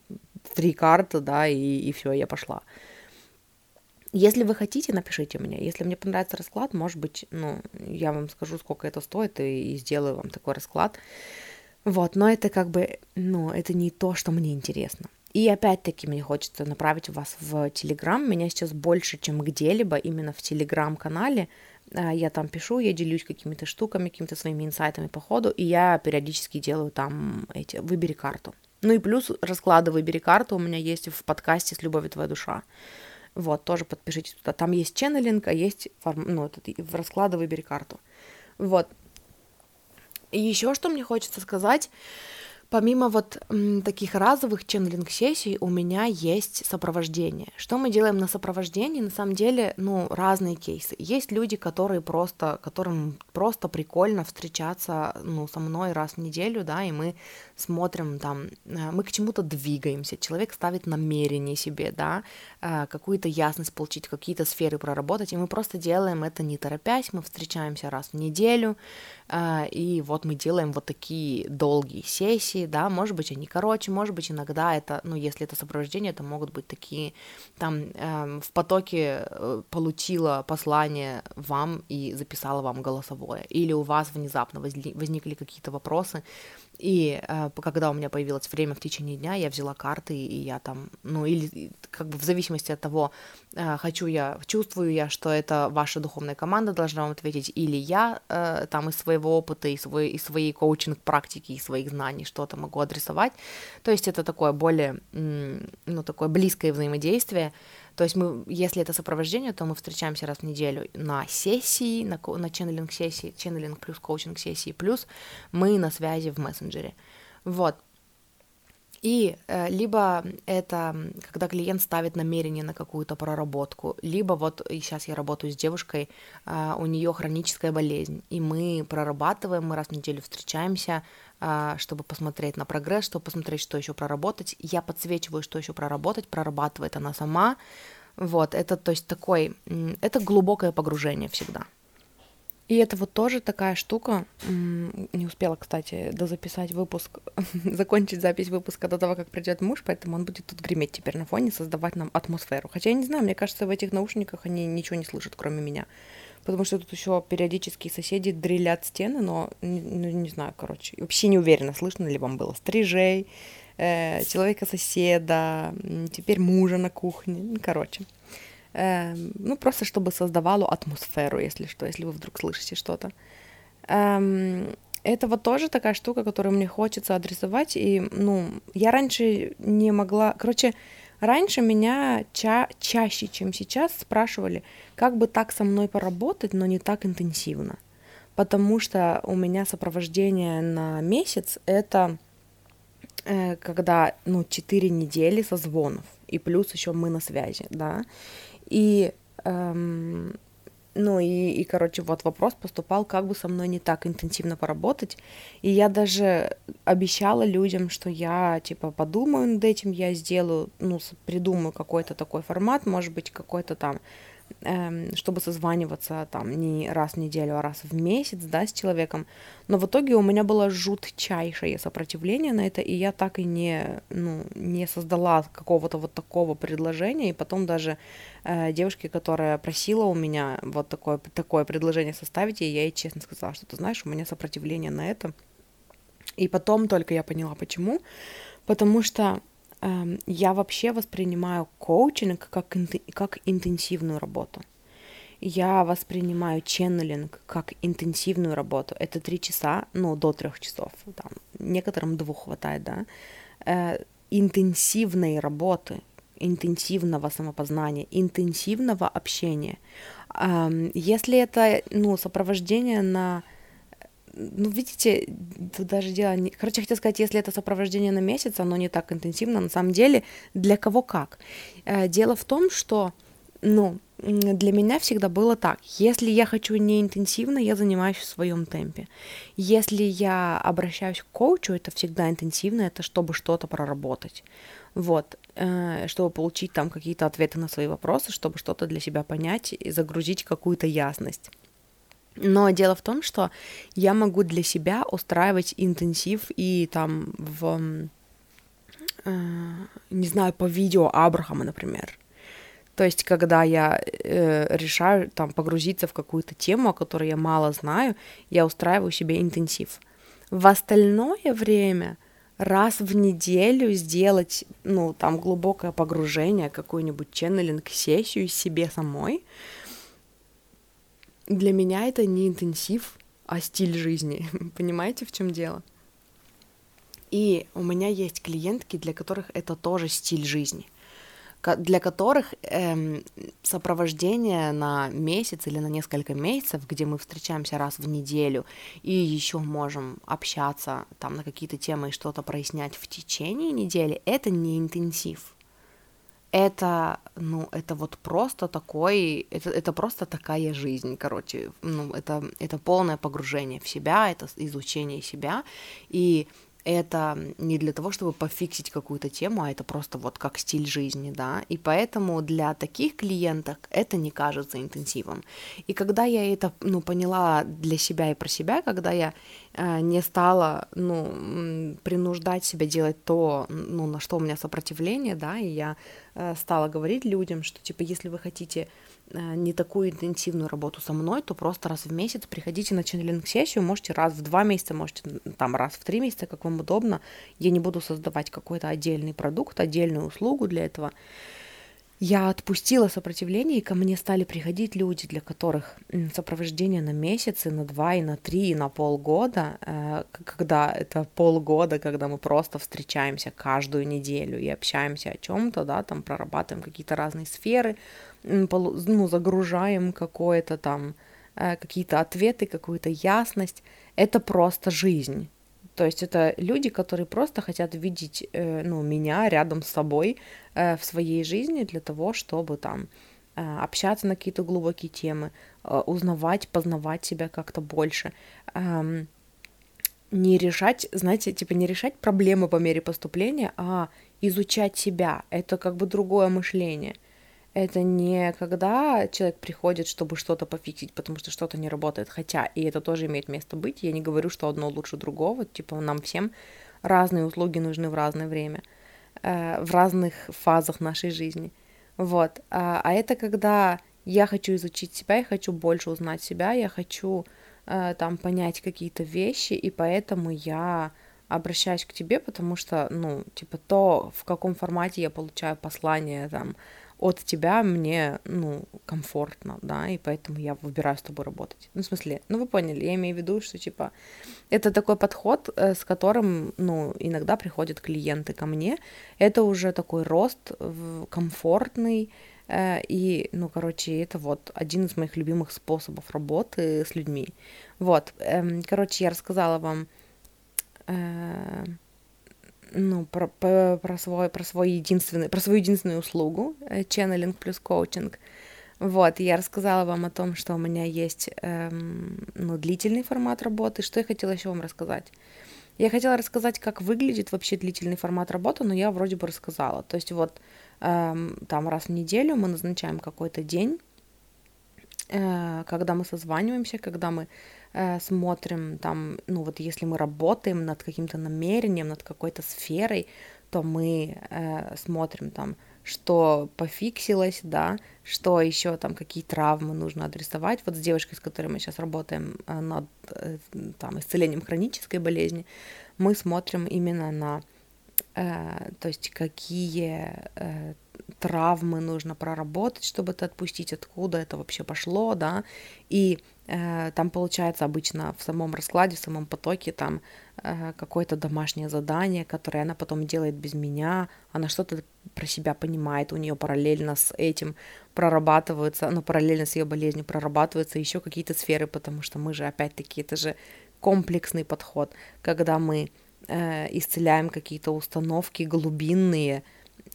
три карты, да, и, и все, я пошла. Если вы хотите, напишите мне. Если мне понравится расклад, может быть, ну, я вам скажу, сколько это стоит, и, и сделаю вам такой расклад. Вот, но это как бы, ну, это не то, что мне интересно. И опять-таки мне хочется направить вас в Телеграм. Меня сейчас больше, чем где-либо, именно в Телеграм-канале. А, я там пишу, я делюсь какими-то штуками, какими-то своими инсайтами по ходу, и я периодически делаю там эти «Выбери карту». Ну и плюс расклады «Выбери карту» у меня есть в подкасте «С любовью твоя душа». Вот, тоже подпишитесь туда. Там есть ченнелинг, а есть форм... ну, этот, в расклады «Выбери карту». Вот. И еще что мне хочется сказать, Помимо вот м, таких разовых ченнелинг-сессий у меня есть сопровождение. Что мы делаем на сопровождении? На самом деле, ну, разные кейсы. Есть люди, которые просто, которым просто прикольно встречаться, ну, со мной раз в неделю, да, и мы смотрим там, э, мы к чему-то двигаемся, человек ставит намерение себе, да, э, какую-то ясность получить, какие-то сферы проработать, и мы просто делаем это не торопясь, мы встречаемся раз в неделю, э, и вот мы делаем вот такие долгие сессии, да, может быть, они короче, может быть, иногда это, ну, если это сопровождение, это могут быть такие, там, в потоке получила послание вам и записала вам голосовое, или у вас внезапно возникли какие-то вопросы, и э, когда у меня появилось время в течение дня, я взяла карты, и я там, ну, или как бы в зависимости от того, э, хочу я, чувствую я, что это ваша духовная команда должна вам ответить, или я э, там из своего опыта, из, свой, из своей коучинг-практики, из своих знаний что-то могу адресовать. То есть это такое более, ну, такое близкое взаимодействие, то есть мы, если это сопровождение, то мы встречаемся раз в неделю на сессии, на, на ченнелинг сессии, ченнелинг плюс коучинг сессии, плюс мы на связи в мессенджере. Вот. И э, либо это когда клиент ставит намерение на какую-то проработку, либо вот сейчас я работаю с девушкой, э, у нее хроническая болезнь, и мы прорабатываем, мы раз в неделю встречаемся, чтобы посмотреть на прогресс, чтобы посмотреть, что еще проработать. Я подсвечиваю, что еще проработать, прорабатывает она сама. Вот, это, то есть, такой, это глубокое погружение всегда. И это вот тоже такая штука. Не успела, кстати, дозаписать выпуск, <laughs> закончить запись выпуска до того, как придет муж, поэтому он будет тут греметь теперь на фоне, создавать нам атмосферу. Хотя я не знаю, мне кажется, в этих наушниках они ничего не слышат, кроме меня. Потому что тут еще периодически соседи дрелят стены, но ну, не знаю, короче. Вообще не уверена, слышно ли вам было стрижей, э, человека-соседа, теперь мужа на кухне. Короче. Эм, ну, просто чтобы создавало атмосферу, если что, если вы вдруг слышите что-то. Эм, это вот тоже такая штука, которую мне хочется адресовать, и, ну, я раньше не могла, короче, раньше меня ча чаще, чем сейчас, спрашивали, как бы так со мной поработать, но не так интенсивно, потому что у меня сопровождение на месяц — это э, когда, ну, 4 недели созвонов, и плюс еще мы на связи, да, и, эм, ну, и, и, короче, вот вопрос поступал, как бы со мной не так интенсивно поработать, и я даже обещала людям, что я, типа, подумаю над этим, я сделаю, ну, придумаю какой-то такой формат, может быть, какой-то там чтобы созваниваться там не раз в неделю, а раз в месяц, да, с человеком. Но в итоге у меня было жутчайшее сопротивление на это, и я так и не, ну, не создала какого-то вот такого предложения, и потом даже э, девушке, которая просила у меня вот такое, такое предложение составить, и я ей честно сказала, что ты знаешь, у меня сопротивление на это. И потом только я поняла, почему. Потому что Эм, я вообще воспринимаю коучинг как, как интенсивную работу. Я воспринимаю ченнелинг как интенсивную работу. Это три часа, ну, до трех часов. Там, некоторым двух хватает, да. Э, интенсивной работы, интенсивного самопознания, интенсивного общения. Эм, если это, ну, сопровождение на ну, видите, тут даже дело не... Короче, хотел сказать, если это сопровождение на месяц, оно не так интенсивно. На самом деле, для кого как. Э, дело в том, что, ну, для меня всегда было так. Если я хочу не интенсивно, я занимаюсь в своем темпе. Если я обращаюсь к коучу, это всегда интенсивно, это чтобы что-то проработать. Вот, э, чтобы получить там какие-то ответы на свои вопросы, чтобы что-то для себя понять и загрузить какую-то ясность. Но дело в том, что я могу для себя устраивать интенсив и там в, э, не знаю, по видео Абрахама, например. То есть, когда я э, решаю там погрузиться в какую-то тему, о которой я мало знаю, я устраиваю себе интенсив. В остальное время раз в неделю сделать, ну, там, глубокое погружение, какую-нибудь ченнелинг-сессию себе самой — для меня это не интенсив, а стиль жизни. <laughs> Понимаете, в чем дело? И у меня есть клиентки, для которых это тоже стиль жизни, для которых эм, сопровождение на месяц или на несколько месяцев, где мы встречаемся раз в неделю и еще можем общаться там на какие-то темы и что-то прояснять в течение недели, это не интенсив это, ну, это вот просто такой, это, это просто такая жизнь, короче, ну, это, это полное погружение в себя, это изучение себя, и это не для того, чтобы пофиксить какую-то тему, а это просто вот как стиль жизни, да, и поэтому для таких клиенток это не кажется интенсивом. И когда я это, ну, поняла для себя и про себя, когда я э, не стала, ну, принуждать себя делать то, ну, на что у меня сопротивление, да, и я э, стала говорить людям, что, типа, если вы хотите не такую интенсивную работу со мной, то просто раз в месяц приходите на ченнелинг-сессию, можете раз в два месяца, можете там раз в три месяца, как вам удобно. Я не буду создавать какой-то отдельный продукт, отдельную услугу для этого. Я отпустила сопротивление, и ко мне стали приходить люди, для которых сопровождение на месяцы, на два, и на три, и на полгода, э, когда это полгода, когда мы просто встречаемся каждую неделю и общаемся о чем-то, да, там прорабатываем какие-то разные сферы, ну, загружаем какое-то там, э, какие-то ответы, какую-то ясность. Это просто жизнь. То есть это люди, которые просто хотят видеть э, ну, меня рядом с собой э, в своей жизни для того, чтобы там общаться на какие-то глубокие темы, узнавать, познавать себя как-то больше. Не решать, знаете, типа не решать проблемы по мере поступления, а изучать себя. Это как бы другое мышление. Это не когда человек приходит, чтобы что-то пофиксить, потому что что-то не работает. Хотя, и это тоже имеет место быть. Я не говорю, что одно лучше другого. Типа нам всем разные услуги нужны в разное время, э, в разных фазах нашей жизни. Вот. А, а это когда я хочу изучить себя, я хочу больше узнать себя, я хочу э, там понять какие-то вещи, и поэтому я обращаюсь к тебе, потому что, ну, типа, то, в каком формате я получаю послание, там, от тебя мне, ну, комфортно, да, и поэтому я выбираю с тобой работать. Ну, в смысле, ну, вы поняли, я имею в виду, что, типа, это такой подход, э, с которым, ну, иногда приходят клиенты ко мне, это уже такой рост комфортный, э, и, ну, короче, это вот один из моих любимых способов работы с людьми. Вот, эм, короче, я рассказала вам э, ну, про, про, про, свой, про, свой единственный, про свою единственную услугу, ченнелинг плюс коучинг. Вот, я рассказала вам о том, что у меня есть эм, ну, длительный формат работы. Что я хотела еще вам рассказать? Я хотела рассказать, как выглядит вообще длительный формат работы, но я вроде бы рассказала. То есть вот эм, там раз в неделю мы назначаем какой-то день, э, когда мы созваниваемся, когда мы э, смотрим там, ну вот если мы работаем над каким-то намерением, над какой-то сферой, то мы э, смотрим там, что пофиксилось, да, что еще там, какие травмы нужно адресовать. Вот с девушкой, с которой мы сейчас работаем э, над э, там, исцелением хронической болезни, мы смотрим именно на, э, то есть какие э, травмы нужно проработать, чтобы это отпустить, откуда это вообще пошло, да, и э, там получается обычно в самом раскладе, в самом потоке там э, какое-то домашнее задание, которое она потом делает без меня, она что-то про себя понимает, у нее параллельно с этим прорабатываются, ну, параллельно с ее болезнью прорабатываются еще какие-то сферы, потому что мы же, опять-таки, это же комплексный подход, когда мы э, исцеляем какие-то установки глубинные,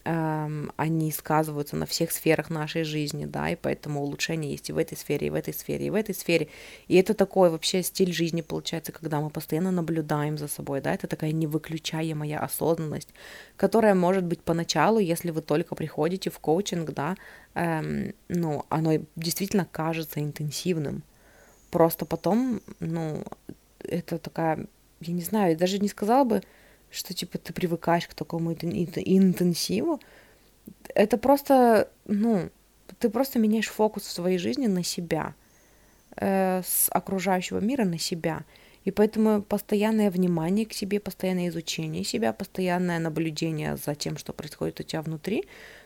эм, они сказываются на всех сферах нашей жизни, да, и поэтому улучшение есть и в этой сфере, и в этой сфере, и в этой сфере. И это такой вообще стиль жизни получается, когда мы постоянно наблюдаем за собой, да, это такая невыключаемая осознанность, которая может быть поначалу, если вы только приходите в коучинг, да, эм, ну, оно действительно кажется интенсивным. Просто потом, ну, это такая, я не знаю, я даже не сказала бы, что типа ты привыкаешь к такому интенсиву, это просто, ну, ты просто меняешь фокус в своей жизни на себя, э, с окружающего мира на себя. И поэтому постоянное внимание к себе, постоянное изучение себя, постоянное наблюдение за тем, что происходит у тебя внутри,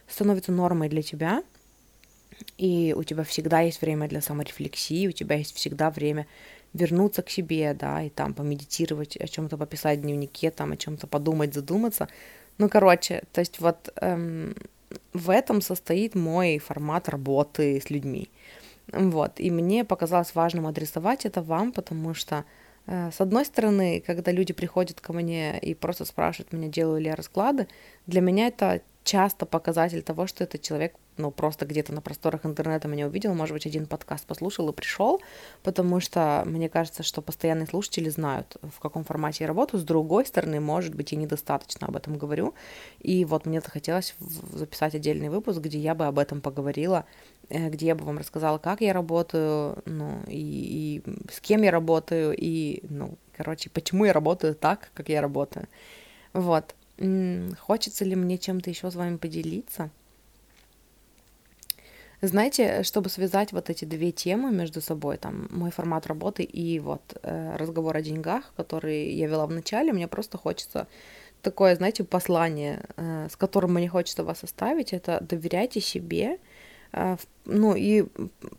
становится нормой для тебя. И у тебя всегда есть время для саморефлексии, у тебя есть всегда время вернуться к себе, да, и там помедитировать, о чем-то пописать в дневнике, там о чем-то подумать, задуматься. Ну, короче, то есть вот эм, в этом состоит мой формат работы с людьми. Вот, и мне показалось важным адресовать это вам, потому что, э, с одной стороны, когда люди приходят ко мне и просто спрашивают меня, делаю ли я расклады, для меня это часто показатель того, что этот человек ну, просто где-то на просторах интернета меня увидел, может быть, один подкаст послушал и пришел, потому что мне кажется, что постоянные слушатели знают, в каком формате я работаю. С другой стороны, может быть, я недостаточно об этом говорю. И вот мне захотелось записать отдельный выпуск, где я бы об этом поговорила, э, где я бы вам рассказала, как я работаю, ну, и, и с кем я работаю, и, ну, короче, почему я работаю так, как я работаю. Вот. Хочется ли мне чем-то еще с вами поделиться? Знаете, чтобы связать вот эти две темы между собой, там, мой формат работы и вот э, разговор о деньгах, который я вела в начале, мне просто хочется такое, знаете, послание, э, с которым мне хочется вас оставить, это доверяйте себе, э, ну и,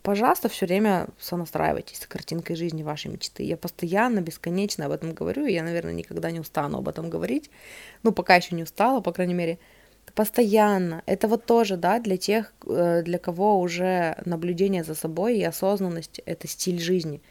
пожалуйста, все время сонастраивайтесь с картинкой жизни вашей мечты. Я постоянно, бесконечно об этом говорю, и я, наверное, никогда не устану об этом говорить. Ну, пока еще не устала, по крайней мере постоянно. Это вот тоже, да, для тех, э, для кого уже наблюдение за собой и осознанность — это стиль жизни.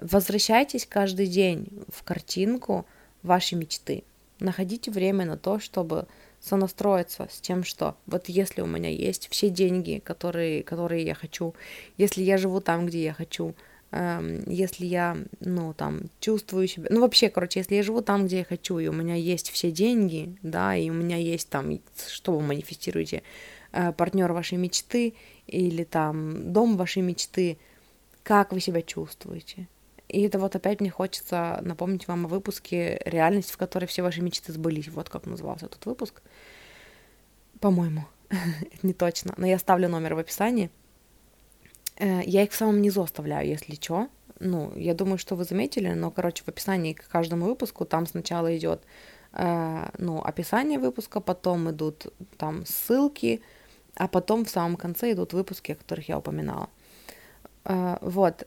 Возвращайтесь каждый день в картинку вашей мечты. Находите время на то, чтобы сонастроиться с тем, что вот если у меня есть все деньги, которые, которые я хочу, если я живу там, где я хочу, Эм, если я, ну, там, чувствую себя, ну, вообще, короче, если я живу там, где я хочу, и у меня есть все деньги, да, и у меня есть там, что вы манифестируете, э, партнер вашей мечты или там дом вашей мечты, как вы себя чувствуете. И это вот опять мне хочется напомнить вам о выпуске «Реальность, в которой все ваши мечты сбылись». Вот как назывался этот выпуск. По-моему, <laughs> не точно. Но я оставлю номер в описании – Э, я их в самом низу оставляю, если что. Ну, я думаю, что вы заметили, но, короче, в описании к каждому выпуску там сначала идет, э, ну, описание выпуска, потом идут там ссылки, а потом в самом конце идут выпуски, о которых я упоминала. Э, вот.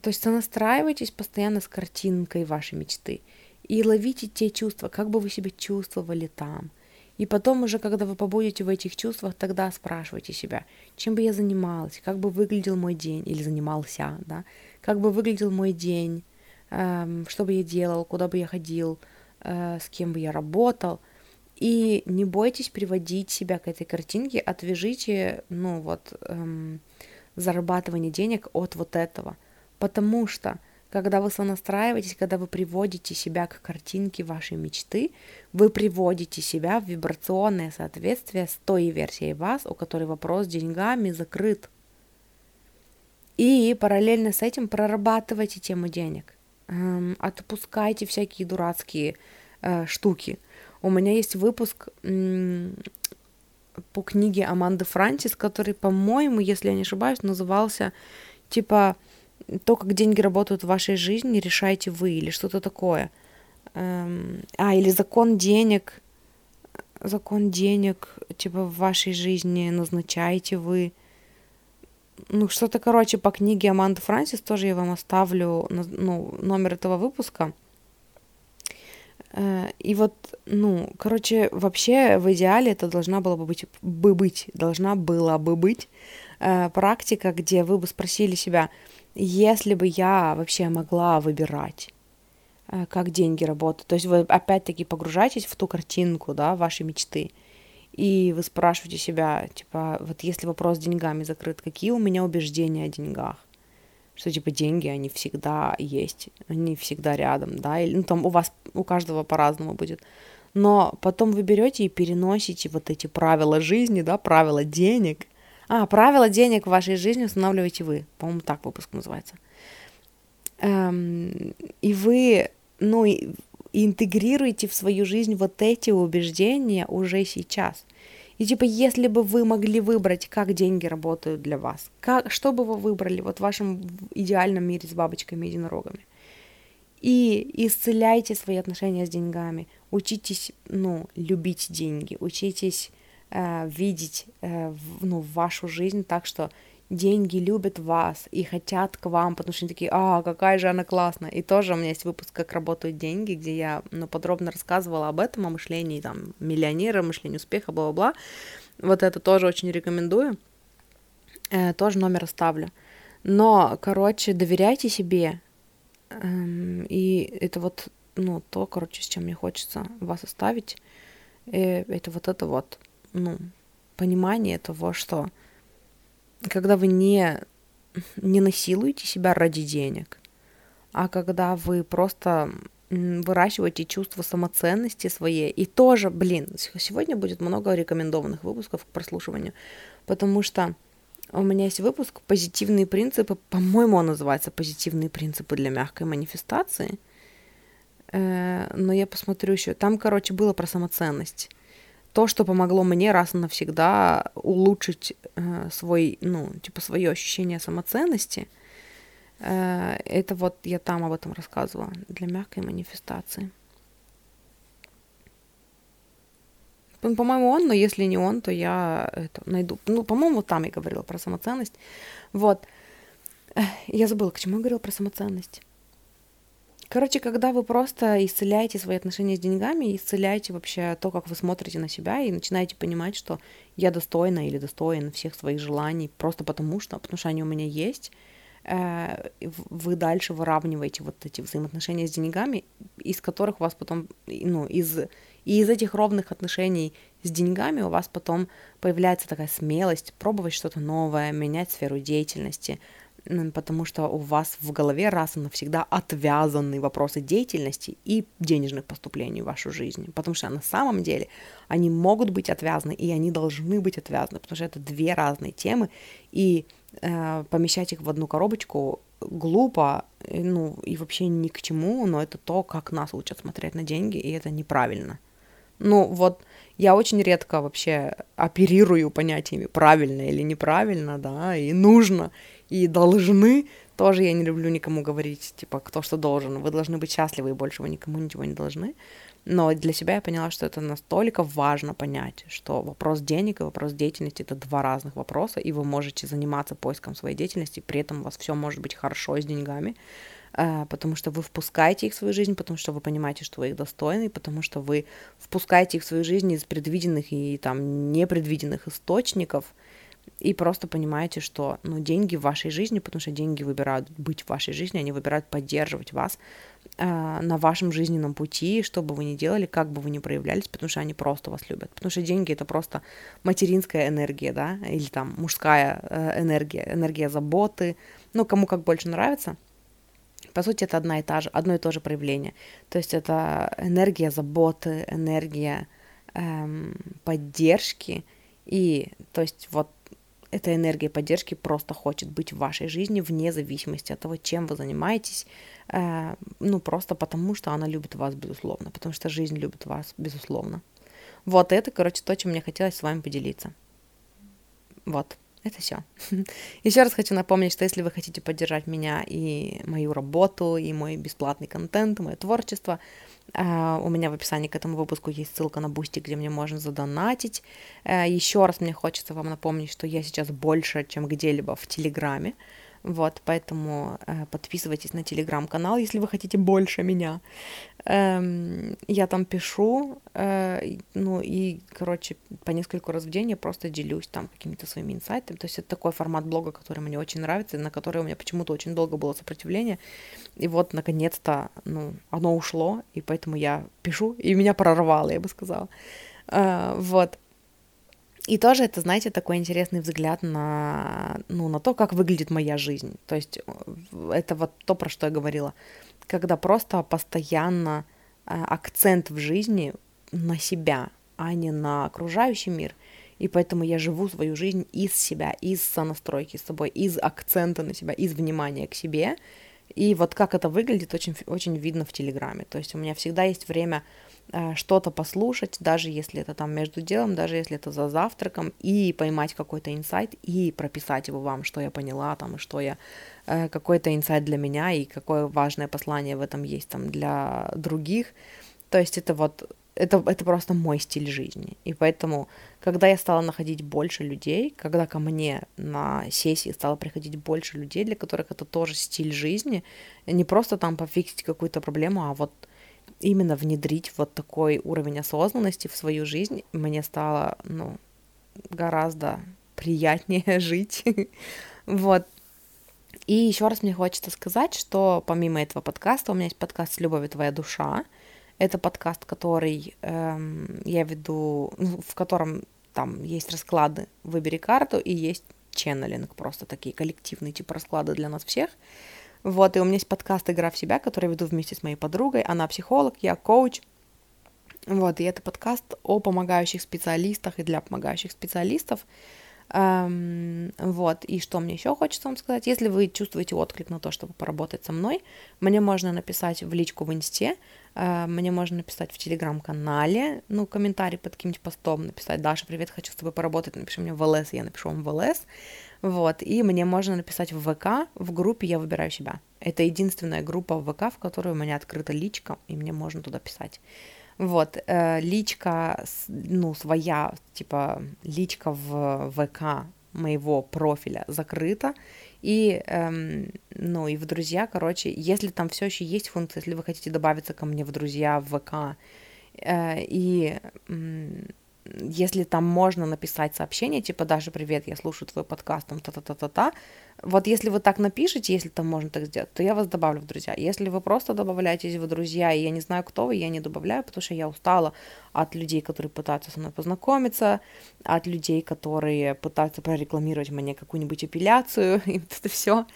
То есть сонастраивайтесь постоянно с картинкой вашей мечты и ловите те чувства, как бы вы себя чувствовали там – и потом уже, когда вы побудете в этих чувствах, тогда спрашивайте себя, чем бы я занималась, как бы выглядел мой день, или занимался, да, как бы выглядел мой день, эм, что бы я делал, куда бы я ходил, э, с кем бы я работал. И не бойтесь приводить себя к этой картинке, отвяжите, ну вот, эм, зарабатывание денег от вот этого. Потому что когда вы сонастраиваетесь, когда вы приводите себя к картинке вашей мечты, вы приводите себя в вибрационное соответствие с той версией вас, у которой вопрос с деньгами закрыт. И параллельно с этим прорабатывайте тему денег. Эм, отпускайте всякие дурацкие э, штуки. У меня есть выпуск по книге Аманды Франсис, который, по-моему, если я не ошибаюсь, назывался типа то, как деньги работают в вашей жизни, решаете вы или что-то такое. Эм, а, или закон денег, закон денег, типа, в вашей жизни назначаете вы. Ну, что-то, короче, по книге Аманды Франсис, тоже я вам оставлю ну, номер этого выпуска. Э, и вот, ну, короче, вообще в идеале это должна была бы быть, бы быть должна была бы быть э, практика, где вы бы спросили себя, если бы я вообще могла выбирать, э, как деньги работают, то есть вы опять-таки погружаетесь в ту картинку, да, вашей мечты, и вы спрашиваете себя, типа, вот если вопрос с деньгами закрыт, какие у меня убеждения о деньгах? Что, типа, деньги, они всегда есть, они всегда рядом, да, или, ну, там у вас, у каждого по-разному будет. Но потом вы берете и переносите вот эти правила жизни, да, правила денег а, правила денег в вашей жизни устанавливаете вы. По-моему, так выпуск называется. Эм, и вы, ну, и, интегрируете в свою жизнь вот эти убеждения уже сейчас. И типа, если бы вы могли выбрать, как деньги работают для вас, как, что бы вы выбрали вот в вашем идеальном мире с бабочками и единорогами? И исцеляйте свои отношения с деньгами, учитесь, ну, любить деньги, учитесь э, видеть э, в, ну, вашу жизнь так, что деньги любят вас и хотят к вам, потому что они такие, а, какая же она классная. И тоже у меня есть выпуск «Как работают деньги», где я ну, подробно рассказывала об этом, о мышлении там, миллионера, мышлении успеха, бла-бла-бла. Вот это тоже очень рекомендую. Э, тоже номер оставлю. Но, короче, доверяйте себе. Эм, и это вот, ну, то, короче, с чем мне хочется вас оставить. Э, это вот это вот ну, понимание того, что когда вы не, не насилуете себя ради денег, а когда вы просто выращиваете чувство самоценности своей. И тоже, блин, сегодня будет много рекомендованных выпусков к прослушиванию, потому что у меня есть выпуск «Позитивные принципы», по-моему, он называется «Позитивные принципы для мягкой манифестации», э, но я посмотрю еще. Там, короче, было про самоценность то, что помогло мне раз и навсегда улучшить э, свой, ну, типа, свое ощущение самоценности, э, это вот я там об этом рассказывала для мягкой манифестации. По-моему, он, но если не он, то я это найду. Ну, по-моему, там я говорила про самоценность. Вот. Я забыла, к чему я говорила про самоценность. Короче, когда вы просто исцеляете свои отношения с деньгами, исцеляете вообще то, как вы смотрите на себя, и начинаете понимать, что я достойна или достоин всех своих желаний просто потому что, потому что они у меня есть, э, вы дальше выравниваете вот эти взаимоотношения с деньгами, из которых у вас потом, ну, из, и из этих ровных отношений с деньгами у вас потом появляется такая смелость пробовать что-то новое, менять сферу деятельности, потому что у вас в голове раз и навсегда отвязаны вопросы деятельности и денежных поступлений в вашу жизнь. Потому что на самом деле они могут быть отвязаны, и они должны быть отвязаны, потому что это две разные темы, и э, помещать их в одну коробочку глупо, ну, и вообще ни к чему, но это то, как нас учат смотреть на деньги, и это неправильно. Ну, вот я очень редко вообще оперирую понятиями правильно или неправильно, да, и нужно, и должны. Тоже я не люблю никому говорить, типа, кто что должен. Вы должны быть счастливы, и больше вы никому ничего не должны. Но для себя я поняла, что это настолько важно понять, что вопрос денег и вопрос деятельности — это два разных вопроса, и вы можете заниматься поиском своей деятельности, при этом у вас все может быть хорошо с деньгами, э, потому что вы впускаете их в свою жизнь, потому что вы понимаете, что вы их достойны, потому что вы впускаете их в свою жизнь из предвиденных и там непредвиденных источников — и просто понимаете, что, ну, деньги в вашей жизни, потому что деньги выбирают быть в вашей жизни, они выбирают поддерживать вас э, на вашем жизненном пути, что бы вы ни делали, как бы вы ни проявлялись, потому что они просто вас любят, потому что деньги это просто материнская энергия, да, или там мужская э, энергия, энергия заботы, ну, кому как больше нравится, по сути, это одна и та же, одно и то же проявление. То есть это энергия заботы, энергия эм, поддержки. И, то есть, вот эта энергия поддержки просто хочет быть в вашей жизни вне зависимости от того, чем вы занимаетесь. Э, ну, просто потому, что она любит вас, безусловно. Потому что жизнь любит вас, безусловно. Вот это, короче, то, чем мне хотелось с вами поделиться. Вот. Это все. <laughs> Еще раз хочу напомнить, что если вы хотите поддержать меня и мою работу, и мой бесплатный контент, мое творчество, у меня в описании к этому выпуску есть ссылка на Бусти, где мне можно задонатить. А, Еще раз мне хочется вам напомнить, что я сейчас больше, чем где-либо в Телеграме. Вот, поэтому э, подписывайтесь на телеграм-канал, если вы хотите больше меня. Эм, я там пишу, э, ну и, короче, по нескольку раз в день я просто делюсь там какими-то своими инсайтами. То есть это такой формат блога, который мне очень нравится, на который у меня почему-то очень долго было сопротивление. И вот, наконец-то, ну, оно ушло, и поэтому я пишу, и меня прорвало, я бы сказала. Э, вот. И тоже это, знаете, такой интересный взгляд на, ну, на то, как выглядит моя жизнь. То есть э, это вот то, про что я говорила. Когда просто постоянно э, акцент в жизни на себя, а не на окружающий мир. И поэтому я живу свою жизнь из себя, из сонастройки с собой, из акцента на себя, из внимания к себе. И вот как это выглядит, очень, очень видно в Телеграме. То есть у меня всегда есть время что-то послушать, даже если это там между делом, даже если это за завтраком, и поймать какой-то инсайт, и прописать его вам, что я поняла там, и что я, э, какой-то инсайт для меня, и какое важное послание в этом есть там для других. То есть это вот, это, это просто мой стиль жизни. И поэтому, когда я стала находить больше людей, когда ко мне на сессии стало приходить больше людей, для которых это тоже стиль жизни, не просто там пофиксить какую-то проблему, а вот именно внедрить вот такой уровень осознанности в свою жизнь, мне стало, ну, гораздо приятнее <laughs> жить. вот. И еще раз мне хочется сказать, что помимо этого подкаста у меня есть подкаст «С любовью твоя душа». Это подкаст, который эм, я веду, ну, в котором там есть расклады «Выбери карту» и есть ченнелинг, просто такие коллективные типа расклады для нас всех. Вот, и у меня есть подкаст «Игра в себя», который веду вместе с моей подругой. Она психолог, я коуч. Вот, и это подкаст о помогающих специалистах и для помогающих специалистов. Эм, вот, и что мне еще хочется вам сказать, если вы чувствуете отклик на то, чтобы поработать со мной, мне можно написать в личку в инсте, э, мне можно написать в телеграм-канале, ну, комментарий под каким-нибудь постом, написать, Даша, привет, хочу с тобой поработать, напиши мне в ЛС, я напишу вам в ЛС, вот, и мне можно написать в ВК, в группе «Я выбираю себя». Это единственная группа в ВК, в которой у меня открыта личка, и мне можно туда писать. Вот, э, личка, ну, своя, типа, личка в ВК моего профиля закрыта, и, эм, ну, и в друзья, короче, если там все еще есть функция, если вы хотите добавиться ко мне в друзья в ВК, э, и если там можно написать сообщение, типа, Даша, привет, я слушаю твой подкаст, там, та-та-та-та-та, вот если вы так напишете, если там можно так сделать, то я вас добавлю в друзья. Если вы просто добавляетесь в друзья, и я не знаю, кто вы, я не добавляю, потому что я устала от людей, которые пытаются со мной познакомиться, от людей, которые пытаются прорекламировать мне какую-нибудь эпиляцию, <laughs> и это все.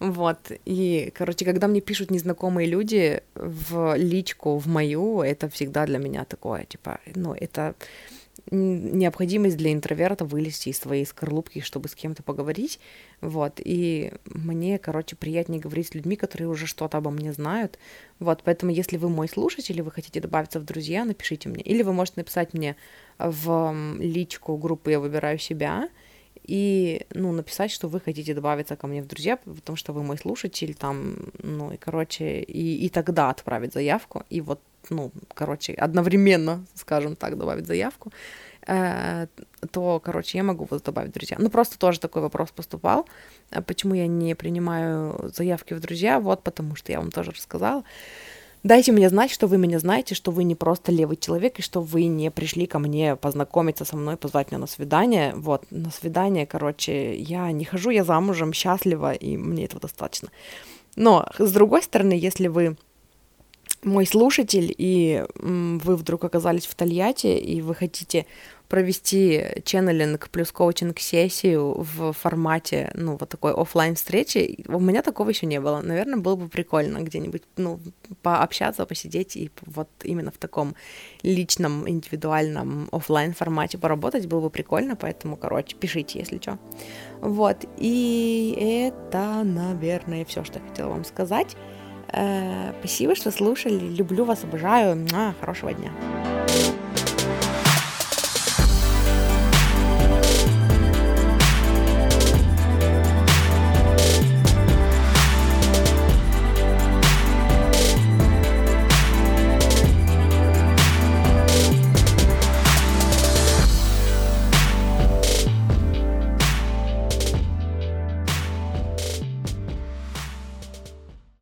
Вот. И, короче, когда мне пишут незнакомые люди в личку, в мою, это всегда для меня такое, типа, ну, это необходимость для интроверта вылезти из своей скорлупки, чтобы с кем-то поговорить, вот, и мне, короче, приятнее говорить с людьми, которые уже что-то обо мне знают, вот, поэтому если вы мой слушатель, и вы хотите добавиться в друзья, напишите мне, или вы можете написать мне в личку группы «Я выбираю себя», и, ну, написать, что вы хотите добавиться ко мне в друзья, потому что вы мой слушатель, там, ну, и, короче, и, и тогда отправить заявку, и вот ну, короче, одновременно, скажем так, добавить заявку, э, то, короче, я могу вас добавить друзья. Ну, просто тоже такой вопрос поступал, э, почему я не принимаю заявки в друзья, вот потому что я вам тоже рассказала. Дайте мне знать, что вы меня знаете, что вы не просто левый человек, и что вы не пришли ко мне познакомиться со мной, позвать меня на свидание. Вот, на свидание, короче, я не хожу, я замужем, счастлива, и мне этого достаточно. Но, с другой стороны, если вы мой слушатель, и вы вдруг оказались в Тольятти, и вы хотите провести ченнелинг плюс коучинг сессию в формате, ну, вот такой офлайн встречи, у меня такого еще не было. Наверное, было бы прикольно где-нибудь, ну, пообщаться, посидеть и вот именно в таком личном, индивидуальном офлайн формате поработать было бы прикольно, поэтому, короче, пишите, если что. Вот, и это, наверное, все, что я хотела вам сказать. Э, спасибо, что слушали. Люблю вас, обожаю. Хорошего дня.